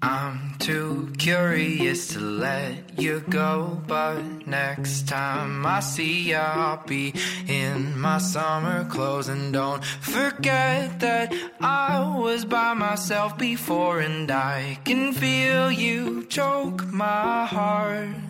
I'm too curious to let you go, but next time I see ya, I'll be in my summer clothes. And don't forget that I was by myself before, and I can feel you choke my heart.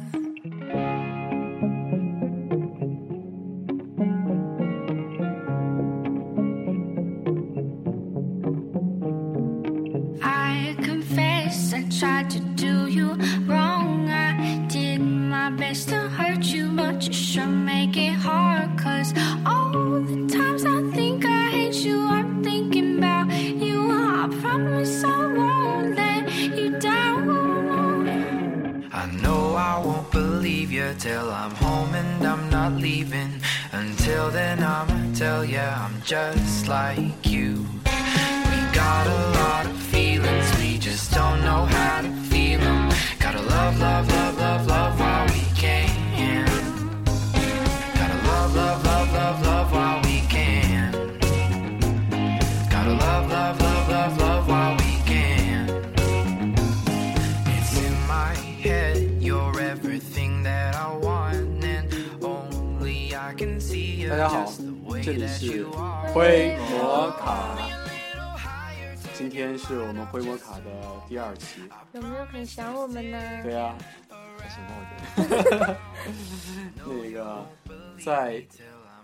想我们呢？对呀、还行吧，我觉得。那个在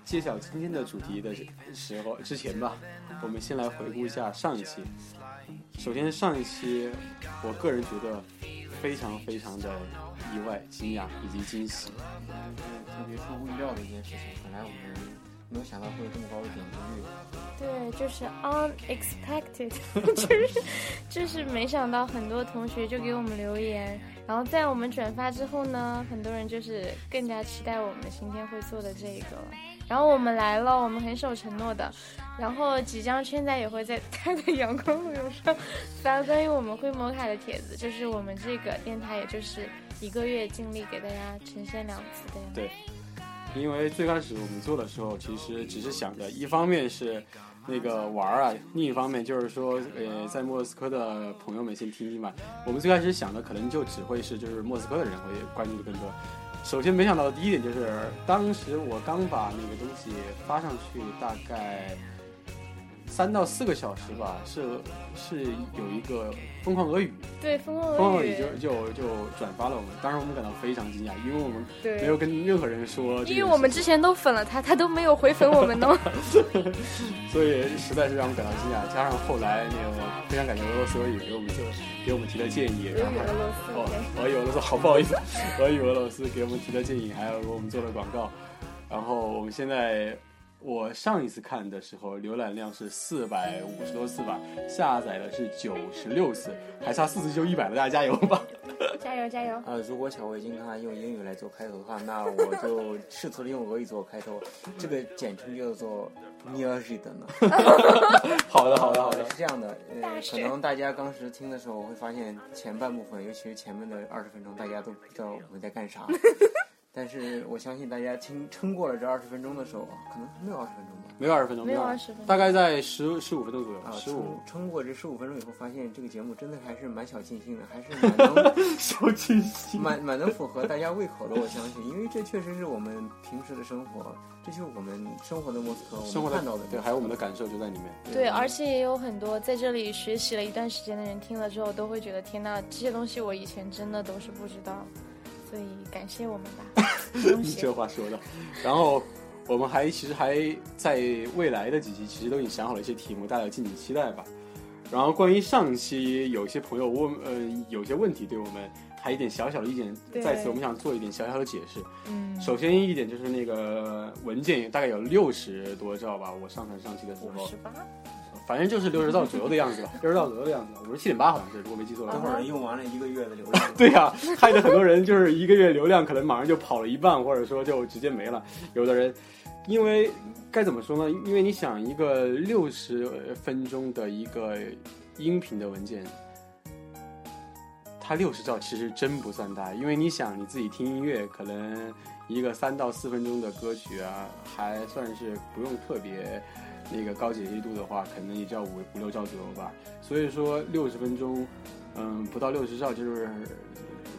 揭晓今天的主题的时候之前吧，我们先来回顾一下上一期。首先，上一期我个人觉得非常非常的意外、惊讶以及惊喜。特别出乎意料的一件事情，本来我们没有想到会有这么高的点击率。对，就是 unexpected，就是就是没想到很多同学就给我们留言，然后在我们转发之后呢，很多人就是更加期待我们今天会做的这个。然后我们来了，我们很守承诺的。然后即将现在也会在 他的阳光路由上发关于我们会摩卡的帖子，就是我们这个电台，也就是一个月尽力给大家呈现两次的样子。对，因为最开始我们做的时候，其实只是想着，一方面是那个玩儿啊，另一方面就是说，呃，在莫斯科的朋友们先听听吧。我们最开始想的可能就只会是就是莫斯科的人会关注的更多。首先没想到的第一点就是，当时我刚把那个东西发上去，大概三到四个小时吧，是是有一个疯狂俄语，对，疯狂俄语就就就转发了我们，当时我们感到非常惊讶，因为我们没有跟任何人说因为我们之前都粉了他，他都没有回粉我们呢。所以实在是让我们感到惊讶。加上后来那个非常感谢俄罗斯俄语给我们就给我们提的建议，然后俄语俄罗斯好不好意思，俄语俄罗斯给我们提的建议，还有给我们做的广告。然后我们现在我上一次看的时候，浏览量是四百五十多次吧，下载的是九十六次，还差四次就一百了，大家加油吧！加油加油！呃，如果小维金看用英语来做开头的话，那我就试图的用俄语做开头，这个简称叫做 n e o j 的呢。好的，好的，好的。是这样的，呃可能大家当时听的时候会发现前半部分，尤其是前面的二十分钟，大家都不知道我们在干啥。但是我相信大家听撑过了这二十分钟的时候，可能没有二十分钟吧。没有二十分钟，没有20 20分钟大概在十十五分钟左右，啊，十五撑。撑过这十五分钟以后，发现这个节目真的还是蛮小清新的，还是蛮能 小清新。蛮蛮能符合大家胃口的。我相信，因为这确实是我们平时的生活，这就是我们生活的莫斯科，我生活看到的对，还有我们的感受就在里面。对，而且也有很多在这里学习了一段时间的人听了之后，都会觉得天呐，这些东西我以前真的都是不知道，所以感谢我们吧，你这话说的。然后我们还其实还在未来的几期，其实都已经想好了一些题目，大家敬请期待吧。然后关于上期有些朋友问，呃，有些问题对我们还有一点小小的意见，在此我们想做一点小小的解释。嗯，首先一点就是那个文件大概有六十多兆吧，我上传上期的时候五十，八，反正就是六十兆左右的样子吧，六十兆左右的样子，五十七点八好像是，如果没记错的话。等会儿用完了一个月的流量，对呀、害得很多人就是一个月流量可能马上就跑了一半，或者说就直接没了。有的人，因为该怎么说呢？因为你想一个六十分钟的一个音频的文件，它六十兆其实真不算大，因为你想你自己听音乐，可能一个三到四分钟的歌曲啊，还算是不用特别那个高解析度的话，可能也就要五五六兆左右吧。所以说六十分钟，嗯，不到六十兆就是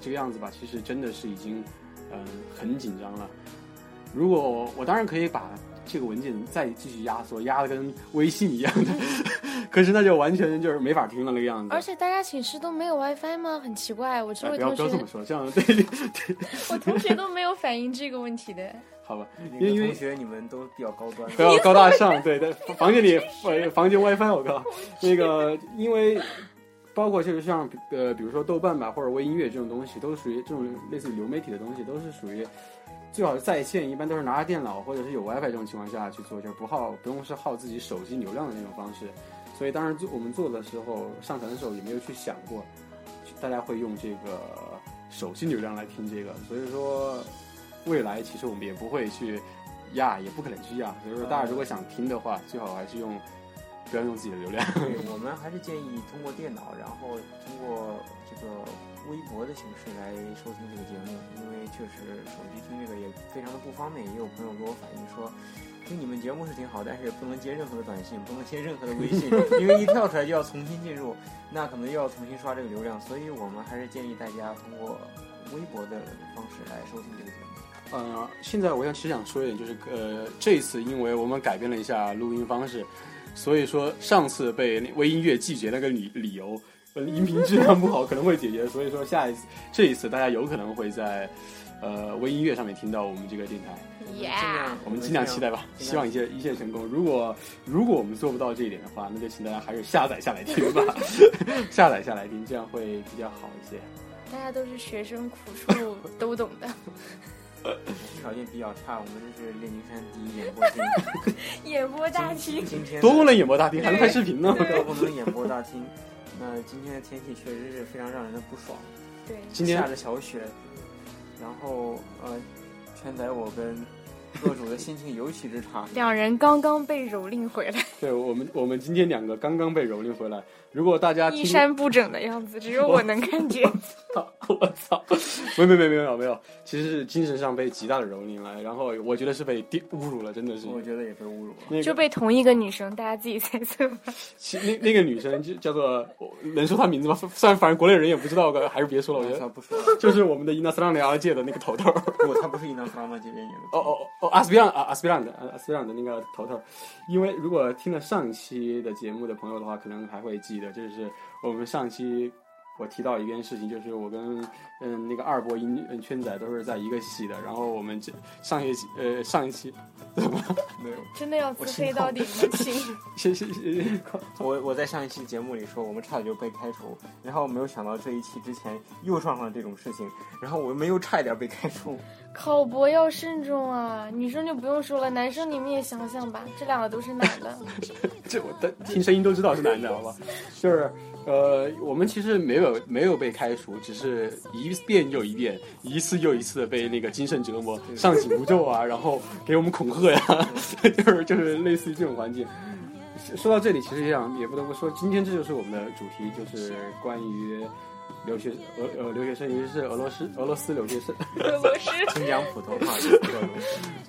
这个样子吧。其实真的是已经嗯很紧张了。如果我当然可以把这个文件再继续压缩，压的跟微信一样的，可是那就完全就是没法听了那个样子。而且大家寝室都没有 WiFi 吗？很奇怪，我这哎不要位同学不要这么，说，这样对对我同学都没有反映这个问题的。好吧，那因为个同学你们都比较高端，比较高大上，对在，房间里呃房间 WiFi 我靠，那个因为包括就是像呃比如说豆瓣吧或者微音乐这种东西，都是属于这种类似于流媒体的东西，都是属于最好是在线，一般都是拿着电脑或者是有 WiFi 这种情况下去做，就是不耗不用是耗自己手机流量的那种方式。所以当时做我们做的时候，上传的时候也没有去想过，大家会用这个手机流量来听这个，所以说未来其实我们也不会去压，也不可能去压。所以说大家如果想听的话，最好还是用不要用自己的流量。对我们还是建议通过电脑，然后通过这个微博的形式来收听这个节目，因为确实手机听这个也非常的不方便。也有朋友给我反映说，听你们节目是挺好，但是不能接任何的短信，不能接任何的微信，因为一跳出来就要重新进入，那可能又要重新刷这个流量。所以我们还是建议大家通过微博的方式来收听这个节目。呃，现在我想其实想说一点，就是呃，这次因为我们改变了一下录音方式，所以说上次被微音乐拒绝那个理理由，呃，音频质量不好可能会解决，所以说下一次这一次大家有可能会在呃微音乐上面听到我们这个电台，Yeah，量我们尽量期待吧，希望一切一切成功。如果如果我们做不到这一点的话，那就请大家还是下载下来听吧，下载下来听，这样会比较好一些。大家都是学生，苦处都懂的。条件比较差，我们这是练金山第一演播厅，演播大厅，今天多功能演播大厅还能拍视频呢，多！功能演播大厅。那今天的天气确实是非常让人的不爽，对，今天下着小雪，然后呃，全仔我跟舵主的心情尤其之差。两人刚刚被蹂躏回来，对我们，我们今天两个刚刚被蹂躏回来。如果大家衣，衫不整的样子，只有我能看见。我操，没没没没有没有，其实是精神上被极大的蹂躏了。然后我觉得是被玷侮辱了，真的是。我觉得也被侮辱了。那个就被同一个女生，大家自己猜测吧。其那那个女生就叫做，能说她名字吗？虽然反正国内人也不知道，还是别说了。我觉得他不说，就是我们的伊娜斯拉尼亚界的那个头头。不，他不是伊娜斯拉玛这边演的。哦哦哦，阿斯比朗啊，阿斯比朗的阿斯比朗的那个头头，因为如果听了上期的节目的朋友的话，可能还会记得，就是我们上期我提到一件事情，就是我跟嗯那个二波音嗯圈仔都是在一个系的，然后我们这上学期呃上一期怎么？没有，真的要自黑到底吗？亲，谢谢谢谢，我我在上一期节目里说我们差点就被开除，然后没有想到这一期之前又撞上了这种事情，然后我们又差一点被开除。考博要慎重啊！女生就不用说了，男生你们也想想吧，这两个都是男的。这我的听声音都知道是男的，好吧？就是呃，我们其实没有没有被开除，只是一遍又一遍，一次又一次的被那个精神折磨，上紧箍咒啊，然后给我们恐吓呀，就是就是类似于这种环境。说到这里，其实也想也不得不说，今天这就是我们的主题，就是关于留学俄呃留学生，尤其是俄罗斯俄罗斯留学生。俄罗斯 请讲普通话，这个东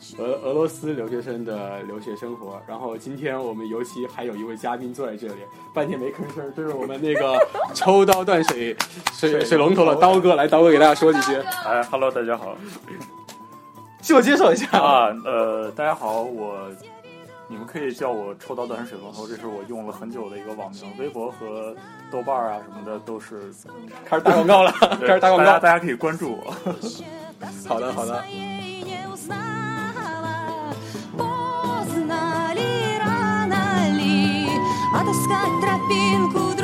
西。俄俄罗斯留学生的留学生活。然后今天我们尤其还有一位嘉宾坐在这里，半天没吭声，这是我们那个 抽刀断水 水水龙头的刀哥，来刀哥给大家说几句，哎，Hello，大家好自我介绍一下。啊，呃，大家好，我你们可以叫我抽刀断水龙头，这是我用了很久的一个网名，微博和豆瓣啊什么的都是。开始打广告了，对开始打广告。大家大家可以关注我。好的，好的。 Познали рано ли отыскать тропинку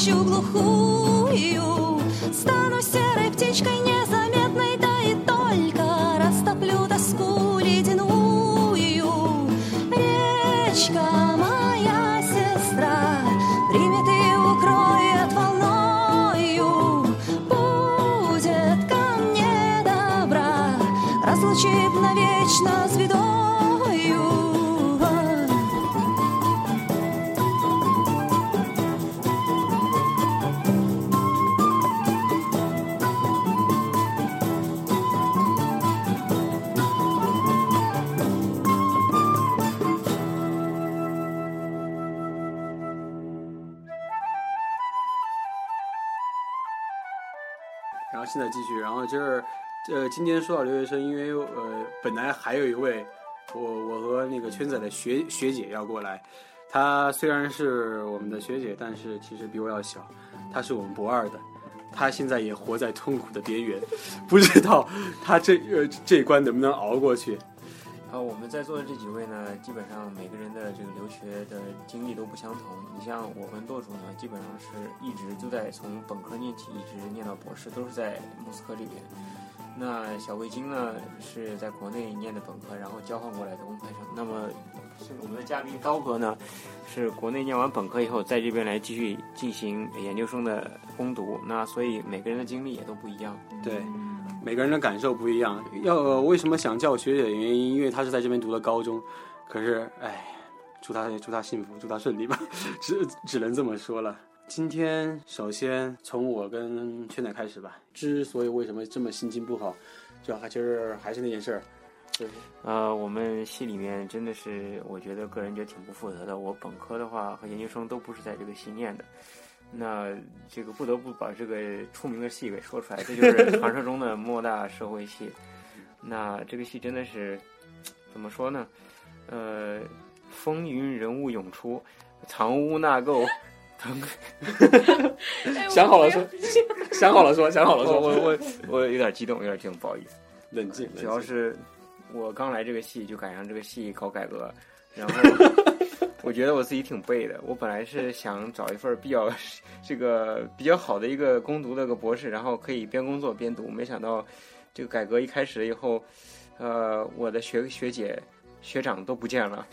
ночью глухую. Стану серой птичкой незаметной, да и только Растоплю тоску ледяную. Речка моя сестра примет и укроет волною. Будет ко мне добра, разлучит навечно звезд. 呃，今天说到留学生，因为呃，本来还有一位，我我和那个圈仔的学学姐要过来，她虽然是我们的学姐，但是其实比我要小，她是我们博二的，她现在也活在痛苦的边缘，不知道她这呃这一关能不能熬过去。呃，我们在座的这几位呢，基本上每个人的这个留学的经历都不相同。你像我跟舵主呢，基本上是一直就在从本科念起，一直念到博士，都是在莫斯科这边。那小卫京呢是在国内念的本科，然后交换过来的公派生。那么是我们的嘉宾刀哥呢，是国内念完本科以后，在这边来继续进行研究生的攻读。那所以每个人的经历也都不一样。对，每个人的感受不一样。要、呃为什么想叫学姐的原因，因为她是在这边读的高中。可是，哎，祝她祝她幸福，祝她顺利吧，只只能这么说了。今天首先从我跟圈仔开始吧。之所以为什么这么心情不好，主要还就是还是那件事儿，就是呃，我们系里面真的是，我觉得个人觉得挺不负责的。我本科的话和研究生都不是在这个系念的，那这个不得不把这个出名的戏给说出来，这就是传说中的莫大社会系。那这个戏真的是怎么说呢？呃，风云人物涌出，藏污纳垢。腾哎想好了说，想好了说，想好了说，我我我我有点激动，有点激动，不好意思。冷静，主要是我刚来这个系就赶上这个系搞改革，然后 我觉得我自己挺背的。我本来是想找一份比较这个比较好的一个攻读的个博士，然后可以边工作边读。没想到这个改革一开始以后，呃，我的学学姐、学长都不见了，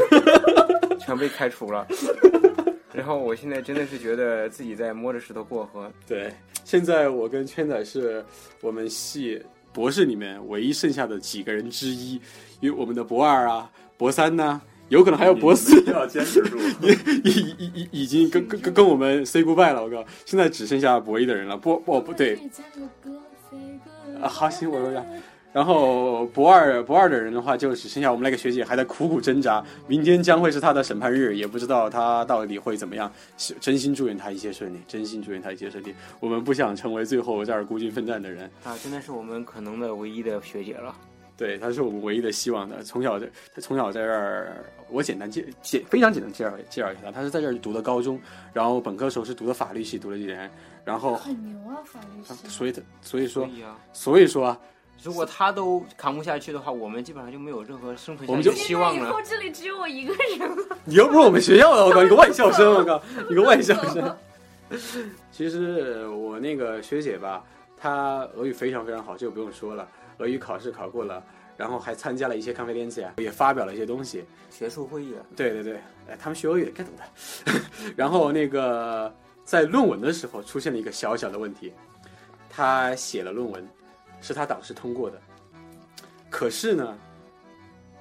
全被开除了。然后我现在真的是觉得自己在摸着石头过河。对，现在我跟圈仔是我们系博士里面唯一剩下的几个人之一，因为我们的博二啊、博三呐、有可能还有博四，要坚持住。已已已已已经跟跟跟跟我们 say goodbye 了。我靠，现在只剩下博一的人了。不不不对，啊，好行，我说一下。然后博二博二的人的话，就只剩下我们那个学姐还在苦苦挣扎。明天将会是她的审判日，也不知道她到底会怎么样。是真心祝愿她一切顺利，真心祝愿她一切顺利。我们不想成为最后在这儿孤军奋战的人。啊，真的是我们可能的唯一的学姐了。对，她是我们唯一的希望的。从小在，她从小在这儿，我简单介简非常简单介绍介绍一下她。她是在这儿读的高中，然后本科的时候是读的法律系，读了几年，然后很牛啊，法律系。所以她所以说所以啊，所以说啊，如果他都扛不下去的话，我们基本上就没有任何生存我们就下去的希望了以后。这里只有我一个人了。你又不是我们学校的，我靠，你个外校生，我靠，你个外校生。其实我那个学姐吧，她俄语非常非常好，这个不用说了，俄语考试考过了，然后还参加了一些咖啡联赛，也发表了一些东西。学术会议啊，对对对，哎，他们学俄语该懂的。然后那个在论文的时候出现了一个小小的问题，他写了论文，是他导师通过的，可是呢，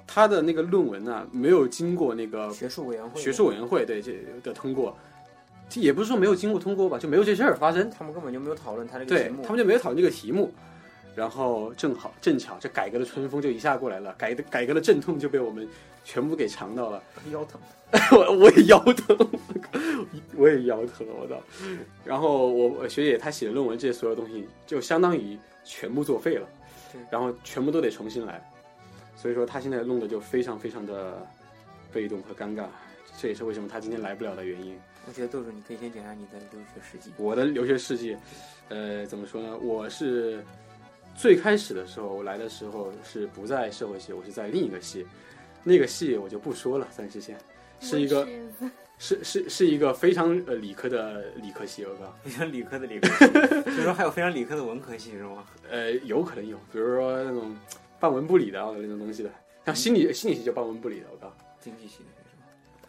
他的那个论文呢没有经过那个学术委员会，学术委员会对这的通过，也不是说没有经过通过吧，就没有这事儿发生。他们根本就没有讨论他这个对题目。他们就没有讨论这个题目，然后正好正巧这改革的春风就一下过来了，改的改革的阵痛就被我们全部给尝到了。腰疼。我我也腰疼，我也腰疼，我操！然后我我学姐她写的论文这些所有东西，就相当于全部作废了，然后全部都得重新来，所以说她现在弄得就非常非常的被动和尴尬，这也是为什么她今天来不了的原因。我觉得豆豆，你可以先讲一下你的留学事迹。我的留学事迹，呃，怎么说呢？我是最开始的时候，我来的时候是不在社会系，我是在另一个系，那个系我就不说了，暂时先。是一个是是是一个非常呃 理科的理科系，我靠，非常理科的理科系，所以说还有非常理科的文科系是吗？呃，有可能有，比如说那种半文不理的啊那种东西的，像心理心理系就半文不理的，我靠，经济系的是吗？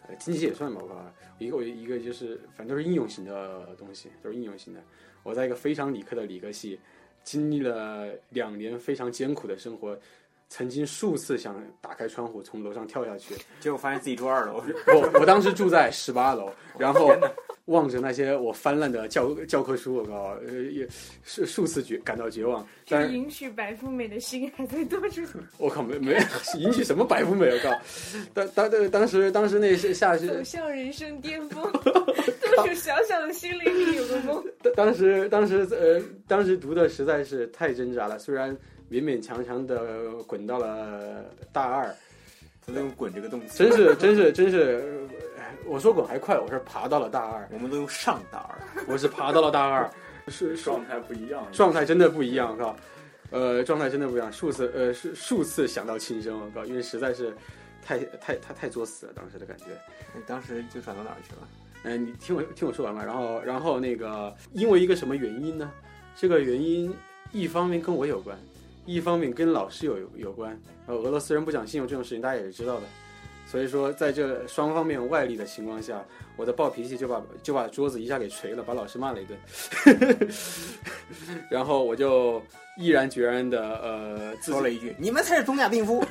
呃，经济系也算吧，我靠，一个一个就是反正都是应用型的东西，都是应用型的。我在一个非常理科的理科系，经历了两年非常艰苦的生活，曾经数次想打开窗户从楼上跳下去。结果发现自己住二楼，我我当时住在十八楼，然后望着那些我翻烂的教教科书，我靠，呃，也是数次绝感到绝望。但允许白富美的心还在多处。我靠，没没引起什么白富美，我靠！当当当当时当时那是下去走向人生巅峰，多数小小的心灵里有个梦。当当时当时呃当时读的实在是太挣扎了，虽然勉勉强强的滚到了大二，他都用“滚”这个动词，真是真是真是，呃我说滚还快，我是爬到了大二，我们都用“上大二我是爬到了大二，是是状态不一样。状态真的不一样，靠，呃，状态真的不一样，数次呃数数次想到轻生，我靠，因为实在是太太太太作死了，当时的感觉。”。你当时就转到哪儿去了？嗯、你听我听我说完嘛，然后然后那个因为一个什么原因呢？这个原因一方面跟我有关，一方面跟老师有有关。呃，俄罗斯人不讲信用这种事情大家也是知道的，所以说在这双方面外力的情况下，我的暴脾气就把就把桌子一下给捶了，把老师骂了一顿，然后我就毅然决然的呃说了一句：“你们才是东亚病夫。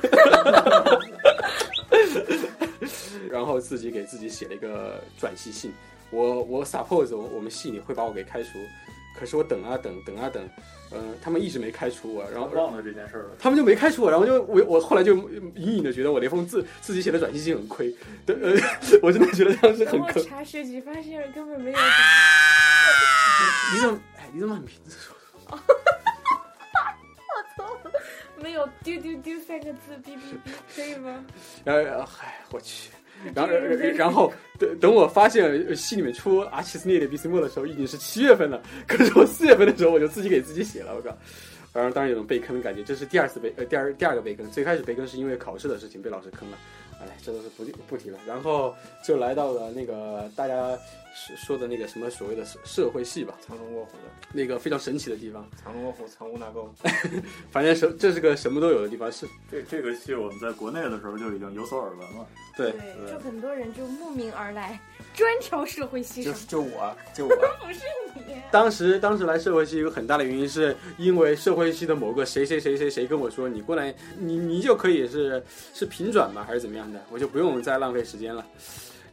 然后自己给自己写了一个转系信。我我 suppose 我我们系里会把我给开除，可是我等啊等等啊等，呃，他们一直没开除我，然后忘了这件事儿了。他们就没开除我，然后就我我后来就隐隐的觉得我那封自自己写的转系信很亏，对，呃，我真的觉得当时很坑。我查学籍，发现根本没有。你怎么哎你怎么把名字说？没有丢丢丢三个字，哔哔哔，可以吗？然后嗨我去。然后，然后等等我发现戏里面出阿奇斯涅的比斯莫的时候，已经是七月份了。可是我四月份的时候，我就自己给自己写了，我靠！然后当然有种被坑的感觉，这是第二次被呃第二第二个被坑。最开始被坑是因为考试的事情被老师坑了，哎，这都是不不提了。然后就来到了那个大家说说的那个什么所谓的社社会系吧，”藏龙卧虎的，那个非常神奇的地方。藏龙卧虎，藏污纳垢。反正什这是个什么都有的地方，是这这个戏我们在国内的时候就已经有所耳闻了。对。对，就很多人就慕名而来，专挑社会系就上。就我，就我，不是你，当时当时来社会系有个很大的原因，是因为社会系的某个谁谁谁谁谁跟我说，你过来，你你就可以是是平转吧，还是怎么样的，我就不用再浪费时间了。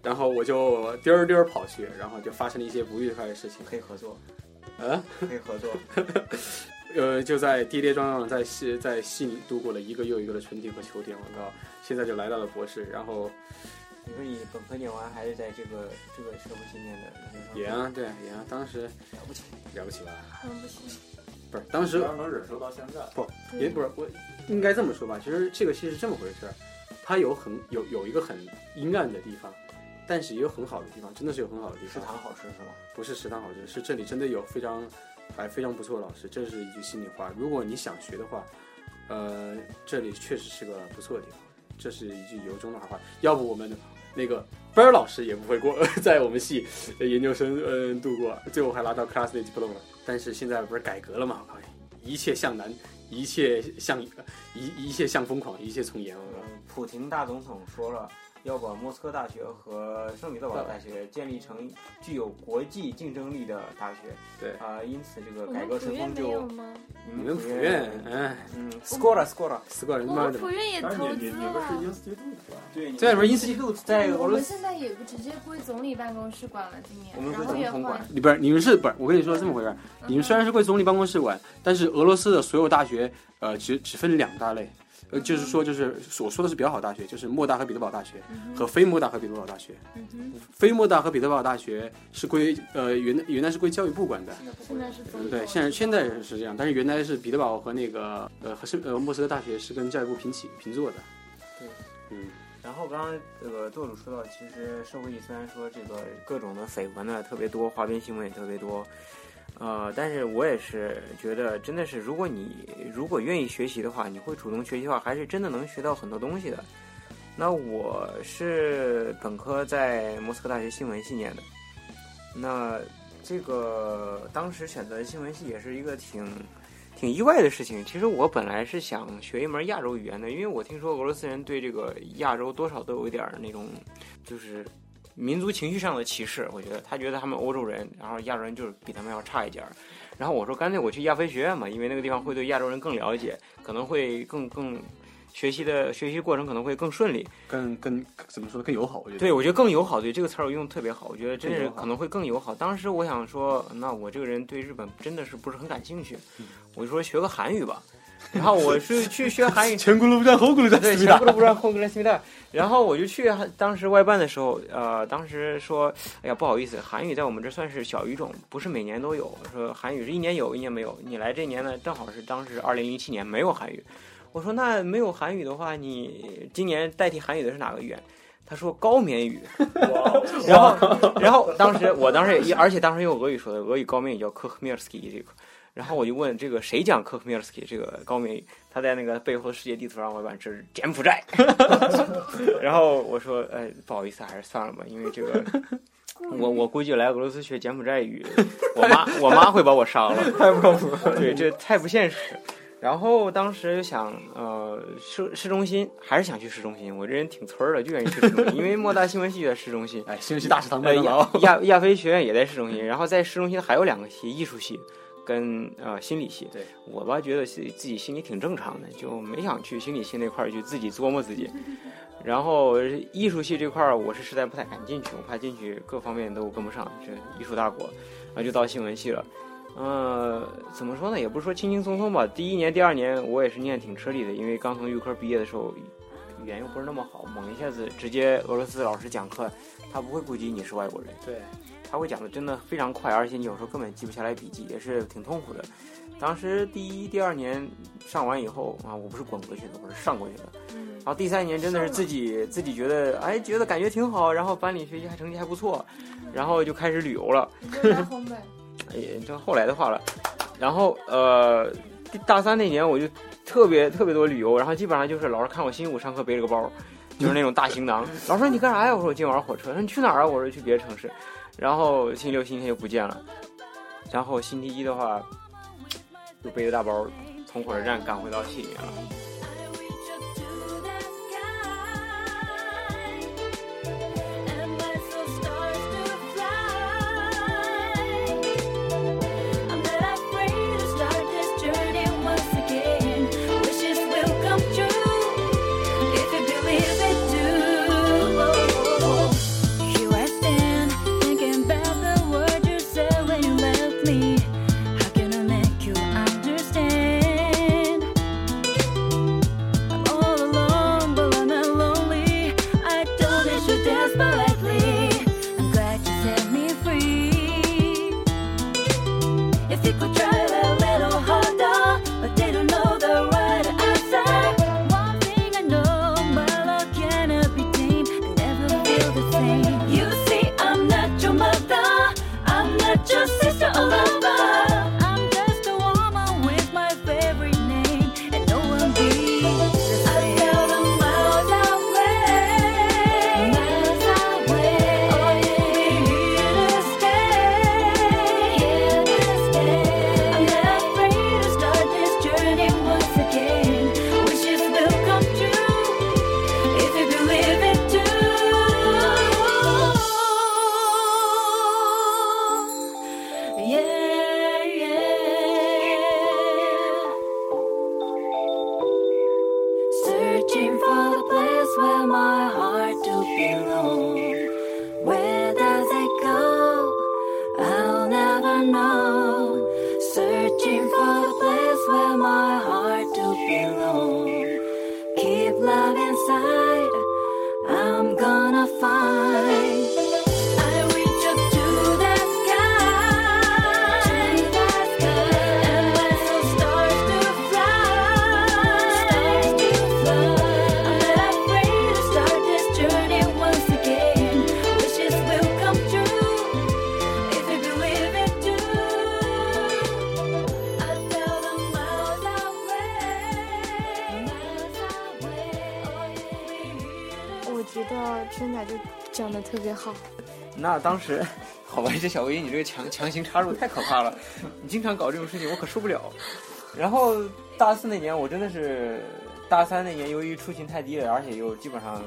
然后我就颠儿颠儿跑去，然后就发生了一些不愉快的事情。可以合作，啊，可以合作。呃，就在跌跌撞撞在戏在戏里度过了一个又一个的春天和秋天。我靠，现在就来到了博士，然后你说你本科念完还是在这个这个社会系念的？也啊，对也啊，当时了不起。了不起吧？嗯，不起。不是，当时能忍受到现在，不也不是我应该这么说吧，其实这个戏是这么回事儿，它有很有有一个很阴暗的地方，但是也有很好的地方，真的是有很好的地方。食堂好吃是吗？不是食堂好吃，是这里真的有非常还非常不错的老师，这是一句心里话。如果你想学的话，呃，这里确实是个不错的地方，这是一句由衷的好话。要不我们那个班儿老师也不会过在我们系呃研究生嗯度过，最后还拿到 class diploma。但是现在不是改革了嘛？我靠，一切向南，一切向一一切向疯狂，一切从严。普廷大总统说了，要把莫斯科大学和圣彼得堡大学建立成具有国际竞争力的大学。对啊、因此这个改革普院没春风就？你们普院，哎，嗯，score score，死过人我妈的！们普院也投资你你你们是了。institute 吧？对，在不是 institute 在俄我们罗斯，现在也不直接归总理办公室管了，今年我们，归然后也总统管换。你不是你们是不是？我跟你说这么回事儿，你们虽然是归总理办公室管，但是俄罗斯的所有大学，呃，只只分两大类，呃，就是说就是所说的是比较好大学，就是莫大和彼得堡大学和非莫大和彼得堡大学。非莫大和彼得堡大学是归呃原原来是归教育部管的，现在是。对，现在现在是这样，但是原来是彼得堡和那个呃和是呃莫斯科大学是跟教育部平起平坐的。对，嗯，然后刚刚这个舵主说到，其实社会系虽然说这个各种的绯闻呢特别多，花边新闻也特别多，呃，但是我也是觉得，真的是如果你如果愿意学习的话，你会主动学习的话，还是真的能学到很多东西的。那我是本科在莫斯科大学新闻系念的，那这个当时选择新闻系也是一个挺挺意外的事情。其实我本来是想学一门亚洲语言的，因为我听说俄罗斯人对这个亚洲多少都有一点儿那种，就是民族情绪上的歧视。我觉得他觉得他们欧洲人，然后亚洲人就是比他们要差一点儿。然后我说干脆我去亚非学院嘛，因为那个地方会对亚洲人更了解，可能会更更学习的学习过程可能会更顺利。更更怎么说？更友好，我觉得。对，我觉得更友好，对这个词儿我用的特别好，我觉得真是可能会更友好。当时我想说，那我这个人对日本真的是不是很感兴趣，嗯我就说学个韩语吧。然后我是去学韩语，前轱辘不转后轱辘转，对，思密达全部都不转后跟思密达。然后我就去当时外办的时候，呃，当时说，哎呀，不好意思，韩语在我们这算是小语种，不是每年都有。说韩语是一年有，一年没有。你来这年呢，正好是当时二零一七年没有韩语。我说那没有韩语的话，你今年代替韩语的是哪个语言？他说高棉语。然后，然后当时我当时也，而且当时用俄语说的，俄语高棉语叫科克米尔斯基这个。然后我就问这个谁讲科克米尔斯基这个高明？他在那个背后的世界地图上，我版这是柬埔寨。然后我说，哎，不好意思，还是算了吧，因为这个，我我估计来俄罗斯学柬埔寨语，我妈我妈会把我杀了，太不靠谱。对，这太不现实。然后当时想，呃，市市中心还是想去市中心，我这人挺村儿的，就愿意去市中心，因为莫大新闻系就在市中心。哎，新闻系大食堂呃，亚麦当劳。亚亚非学院也在市中心，然后在市中心还有两个系，艺术系跟呃心理系。对我吧，觉得自己自己心里挺正常的，就没想去心理系那块儿去自己琢磨自己。然后艺术系这块儿，我是实在不太敢进去，我怕进去各方面都跟不上，这艺术大国，然后就到新闻系了。呃，怎么说呢？也不是说轻轻松松吧。第一年、第二年我也是念挺吃力的，因为刚从预科毕业的时候，语言又不是那么好，猛一下子直接俄罗斯老师讲课，他不会顾及你是外国人，对，他会讲的真的非常快，而且你有时候根本记不下来笔记，也是挺痛苦的。当时第一、第二年上完以后啊，我不是滚过去的，我是上过去的。嗯然后第三年真的是自己自己觉得，哎，觉得感觉挺好，然后班里学习还成绩还不错，然后就开始旅游了。你就拿红本。也这后来的话了。然后呃，大三那年我就特别特别多旅游，然后基本上就是老师看我星期五上课背了个包，就是那种大行囊。老师说你干啥呀？我说我今晚上火车。说你去哪儿啊？我说去别的城市。然后星期六、星期天就不见了。然后星期一的话，就背着大包从火车站赶回到系里面了。当时，好吧，这小薇，你这个强强行插入太可怕了，你经常搞这种事情，我可受不了。然后大四那年，我真的是大三那年，由于出勤太低了，而且又基本上，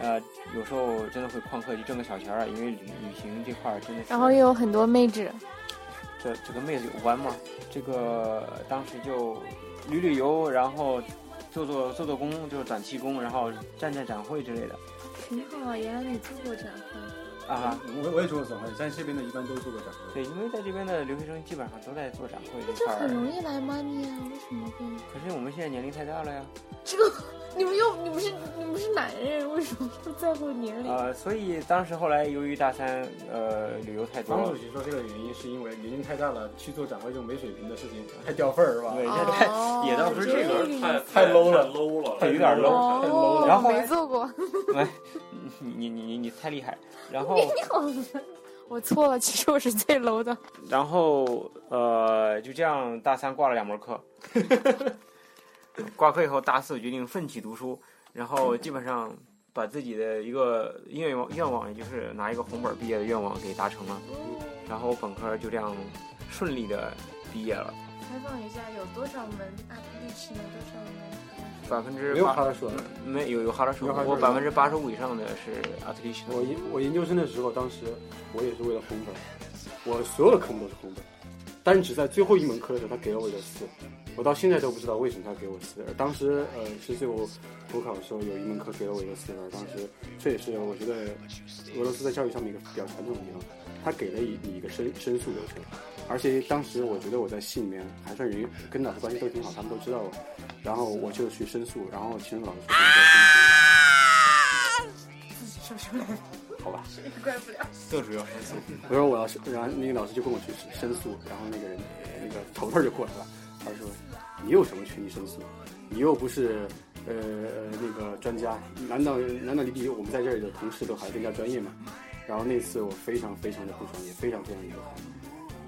呃，有时候真的会旷课去挣个小钱儿啊，因为旅旅行这块儿真的是。然后又有很多妹纸，这这个妹子有关吗？这个当时就旅旅游，然后做做做做工，就是短期工，然后站站展会之类的挺好啊，原来你做过展会。啊。我我也做过展会，在这边的一般都做过展会。对，因为在这边的留学生基本上都在做展会这这块儿，很容易来 money 啊，为什么会？可是我们现在年龄太大了呀。这个你们又你们是你们是男人，为什么不在乎年龄？呃，所以当时后来由于大三呃旅游太多方主，席说这个原因是因为年龄太大了，去做展会这种没水平的事情太掉份儿是吧？对，哦太也倒不是这个，太太 low 了 low 了，对有点 low 太 low 了然后没做过，哎，你你你你太厉害。然后你好，我错了，其实我是最 low 的。然后呃，就这样大三挂了两门课，挂科以后大四决定奋起读书，然后基本上把自己的一个愿望愿望，也就是拿一个红本毕业的愿望给达成了，然后本科就这样顺利的毕业了，采访一下，有多少门阿特利奇呢？多少门？百分之没有哈拉说的。没有有哈拉手有哈，拉我百分之八十五以上的是阿特利奇我研我研究生的时候，当时我也是为了红本，我所有的科目都是红本，但是只在最后一门课的时候，他给了我一个四，我到现在都不知道为什么他给我四。分当时呃是最后补考的时候，有一门课给了我一个四分，当时这也是我觉得俄罗斯在教育上面一个比较传统的地方，他给了你你一个申申诉流程，而且当时我觉得我在系里面还算人跟老师关系都挺好，他们都知道我，然后我就去申诉，然后其中老师说 好吧。怪不了。这主要申诉。我说我要是，然后那个老师就跟我去申诉，然后那个人那个头头就过来了，他说你有什么权利申诉？你又不是呃呃那个专家，难道难道你比我们在这里的同事都还更加专业吗？然后那次我非常非常的不爽，也非常非常遗憾。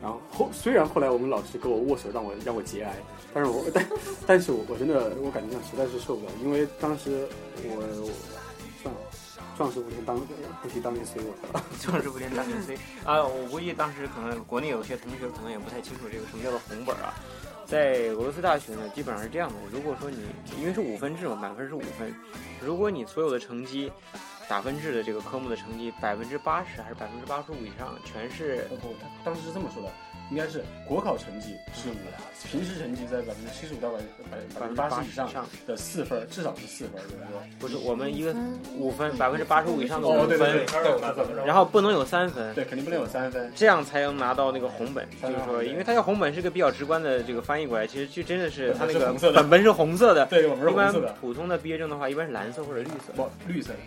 然后后虽然后来我们老师跟我握手，让我让我节哀，但是我但但是我我真的我感觉上实在是受不了，因为当时我算了，壮士不提当不提当年随我。壮士不连当年衰啊！我估计当时可能国内有些同学可能也不太清楚这个什么叫做红本啊。在俄罗斯大学呢，基本上是这样的：如果说你因为是五分制嘛，满分是五分，如果你所有的成绩打分制的这个科目的成绩百分之八十还是百分之八十五以上，全是不，他当时是这么说的，应该是国考成绩是五，平时成绩在百分之七十五到百百百分之八十以上的四分，至少是四分，对不对？不是我们一个五分百分之八十五以上的五分。然后不能有三分。对，肯定不能有三分。这样才能拿到那个红本，就是说，因为它叫红本是个比较直观的这个翻译过来，其实就真的是它那个本本是红色的本本是红色的，对，我们是一般红色的，普通的毕业证的话，一般是蓝色或者绿色。不绿色的。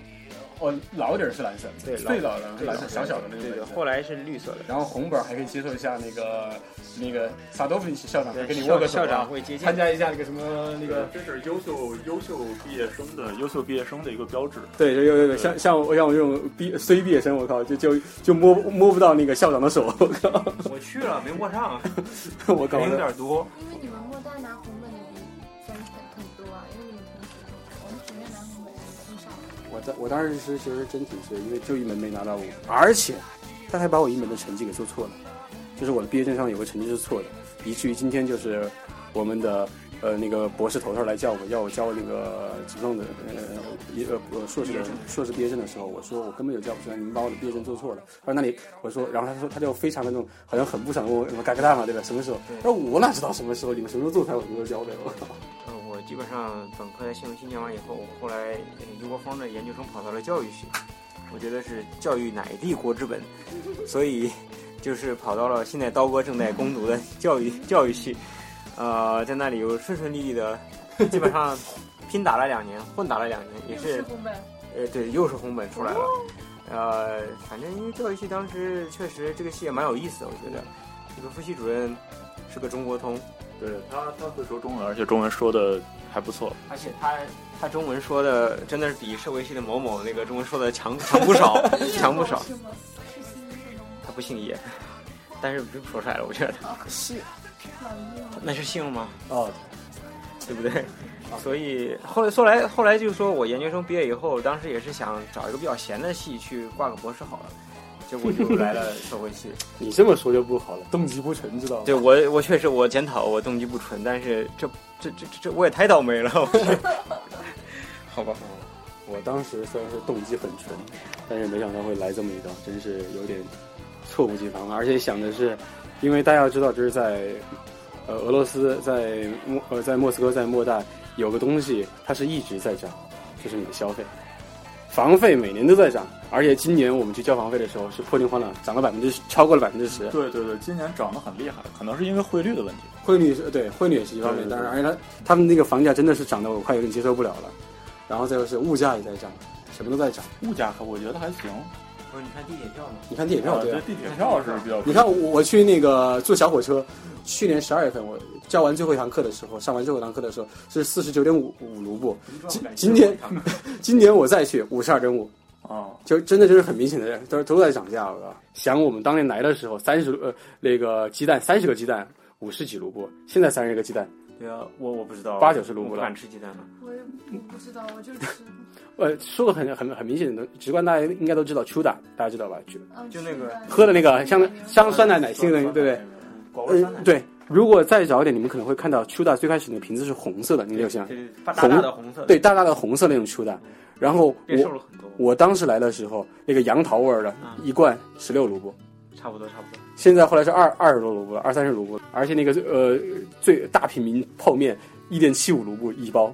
哦，老底儿是蓝色，对最老的蓝色，小小的那对对，个。后来是绿色的。然后红本还可以接受一下那个那个萨多夫尼奇校长，还对跟你握个手啊校校长会接参加一下那个什么那个。这是优秀优秀毕业生的优秀毕业生的一个标志。对，有有有，像像我像我这种毕虽毕业生，我靠，就就就摸摸不到那个校长的手，我靠，我去了，没握上，我靠人，有点多。因为你们莫大拿红我在我当时是其实真挺衰，因为就一门没拿到五，而且他还把我一门的成绩给做错了，就是我的毕业证上有个成绩是错的，以至于今天就是我们的呃那个博士头头来叫我，要我交那个职重的呃一呃呃硕士的硕士毕业证的时候，我说我根本就交不出来，你们把我的毕业证做错了。他说那你我说，然后他说他就非常的那种好像很不想问我什么嘎嘎蛋嘛，对吧？什么时候？他说我哪知道什么时候？你们什么时候做出来，我什么时候交的。我靠！基本上本科在新闻系念完以后，后来呃英国方的研究生跑到了教育系，我觉得是教育乃帝国之本，所以就是跑到了现在刀哥正在攻读的教育教育系，呃，在那里又顺顺利利的，基本上拼打了两年，混打了两年，也是红本，呃，对，又是红本出来了。呃，反正因为教育系当时确实这个系也蛮有意思的，我觉得。这个副系主任是个中国通，对他，他会说中文，而且中文说的还不错。而且他他中文说的真的是比社会系的某某那个中文说的强 强不少，强不少。他不姓叶，但是不用说出来了，我觉得哦，是。老叶吗？那是姓吗？哦，对不对？所以后来后来后来就是说我研究生毕业以后，当时也是想找一个比较闲的系去挂个博士好了，结果就来了社会系。你这么说就不好了，动机不纯，知道吗？对我我确实我检讨我动机不纯，但是这这这这这我也太倒霉了，好吧。我当时虽然是动机很纯，但是没想到会来这么一刀，真是有点猝不及防。而且想的是，因为大家要知道，就是在呃俄罗斯，在莫呃在莫斯科，在莫大，有个东西它是一直在涨，就是你的消费。房费每年都在涨，而且今年我们去交房费的时候是破天荒的涨了百分之超过了百分之十。对对对，今年涨得很厉害，可能是因为汇率的问题。汇率是对汇率也是一方面，对对当然，而且它他们那个房价真的是涨得我快有点接受不了了。然后再就是物价也在涨，什么都在涨。物价可我觉得还行，不是你看地铁票吗？你看地铁票对啊，地铁票是比较。你看我我去那个坐小火车，去年十二月份我教完最后一堂课的时候，上完最后一堂课的时候是四十九点五五卢布，今今年 今年我再去五十二点五，哦，就真的就是很明显的都都在涨价了。想我们当年来的时候，三十呃那个鸡蛋三十个鸡蛋五十几卢布，现在三十个鸡蛋对啊，我我不知道，八九十卢布了不敢吃鸡蛋了。我也不知道，我就吃。呃，说个很很很明显的直观，大家应该都知道 Chuda，大家知道吧？就嗯就那个喝的那个像像酸奶奶昔的，对不对？嗯果味酸奶，对。如果再早一点，你们可能会看到 Chuda 最开始那个瓶子是红色的，你有想对对，大大的红色的，对，大大的红色那种 Chuda。然后我我当时来的时候，那个杨桃味儿的嗯一罐十六卢布，差不多差不多。现在后来是二二十多卢布了，二三十卢布了，而且那个呃最大平民泡面一点七五卢布一包，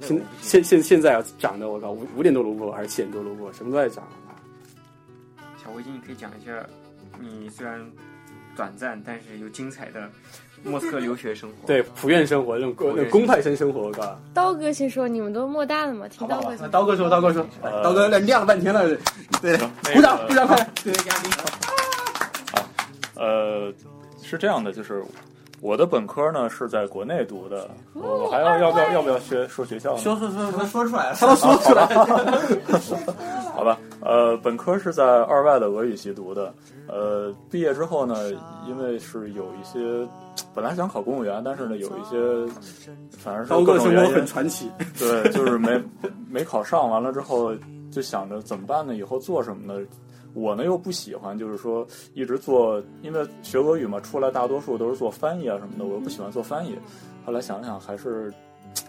现现现现在要涨的我靠五五点多卢布还是七点多卢布，什么都在涨。小围巾，你可以讲一下你虽然短暂，但是又精彩的莫斯科留学生活。对，普院生活那种公公派生生活，我靠。刀哥先说，你们都莫大的嘛，听刀哥先说。刀哥说，刀哥说，呃刀哥亮了半天了，对，鼓掌鼓掌快！对嘉宾，呃，是这样的，就是我的本科呢是在国内读的，我我还要要不要要不要学说学校呢？说说说他说出来了，他都说出来，好吧，呃，本科是在二外的俄语系读的，呃，毕业之后呢，因为是有一些本来想考公务员，但是呢有一些反正是各种原因很传奇。对，就是没没考上，完了之后就想着怎么办呢？以后做什么呢？我呢又不喜欢，就是说一直做，因为学俄语嘛，出来大多数都是做翻译啊什么的，我又不喜欢做翻译。后来想想还是，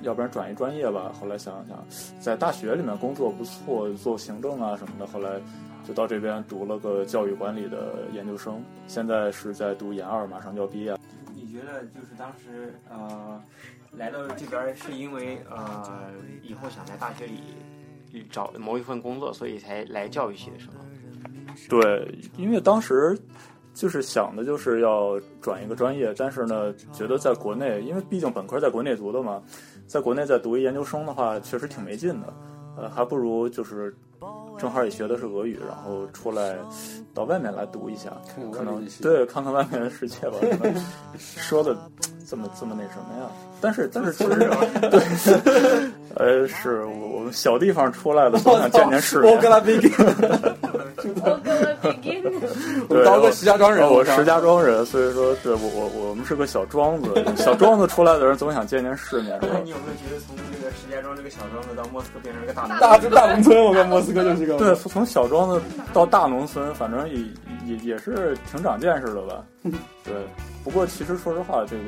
要不然转一专业吧。后来想想，在大学里面工作不错，做行政啊什么的。后来就到这边读了个教育管理的研究生，现在是在读研二，马上就要毕业。你觉得就是当时呃来到这边是因为呃以后想在大学里找某一份工作，所以才来教育系的是吗？对，因为当时就是想的就是要转一个专业，但是呢，觉得在国内，因为毕竟本科在国内读的嘛，在国内再读一研究生的话，确实挺没劲的。呃，还不如就是正好也学的是俄语，然后出来到外面来读一下，看看可能对看看外面的世界吧。说的这么这么那什么呀？但是但是其实对，呃，是我我们小地方出来的，总想见见世面。我跟他 begin，我跟我 begin，对刀哥石家庄人，我石家庄人，所以说，对我我我们是个小庄子，小庄子出来的人总想见见世面？你有没有觉得从这个石家庄这个小庄子到莫斯科变成一个大农大大农村，我跟莫斯科就是个对，从从小庄子到大农村，反正也也也是挺长见识的吧。对，不过其实说实话，这个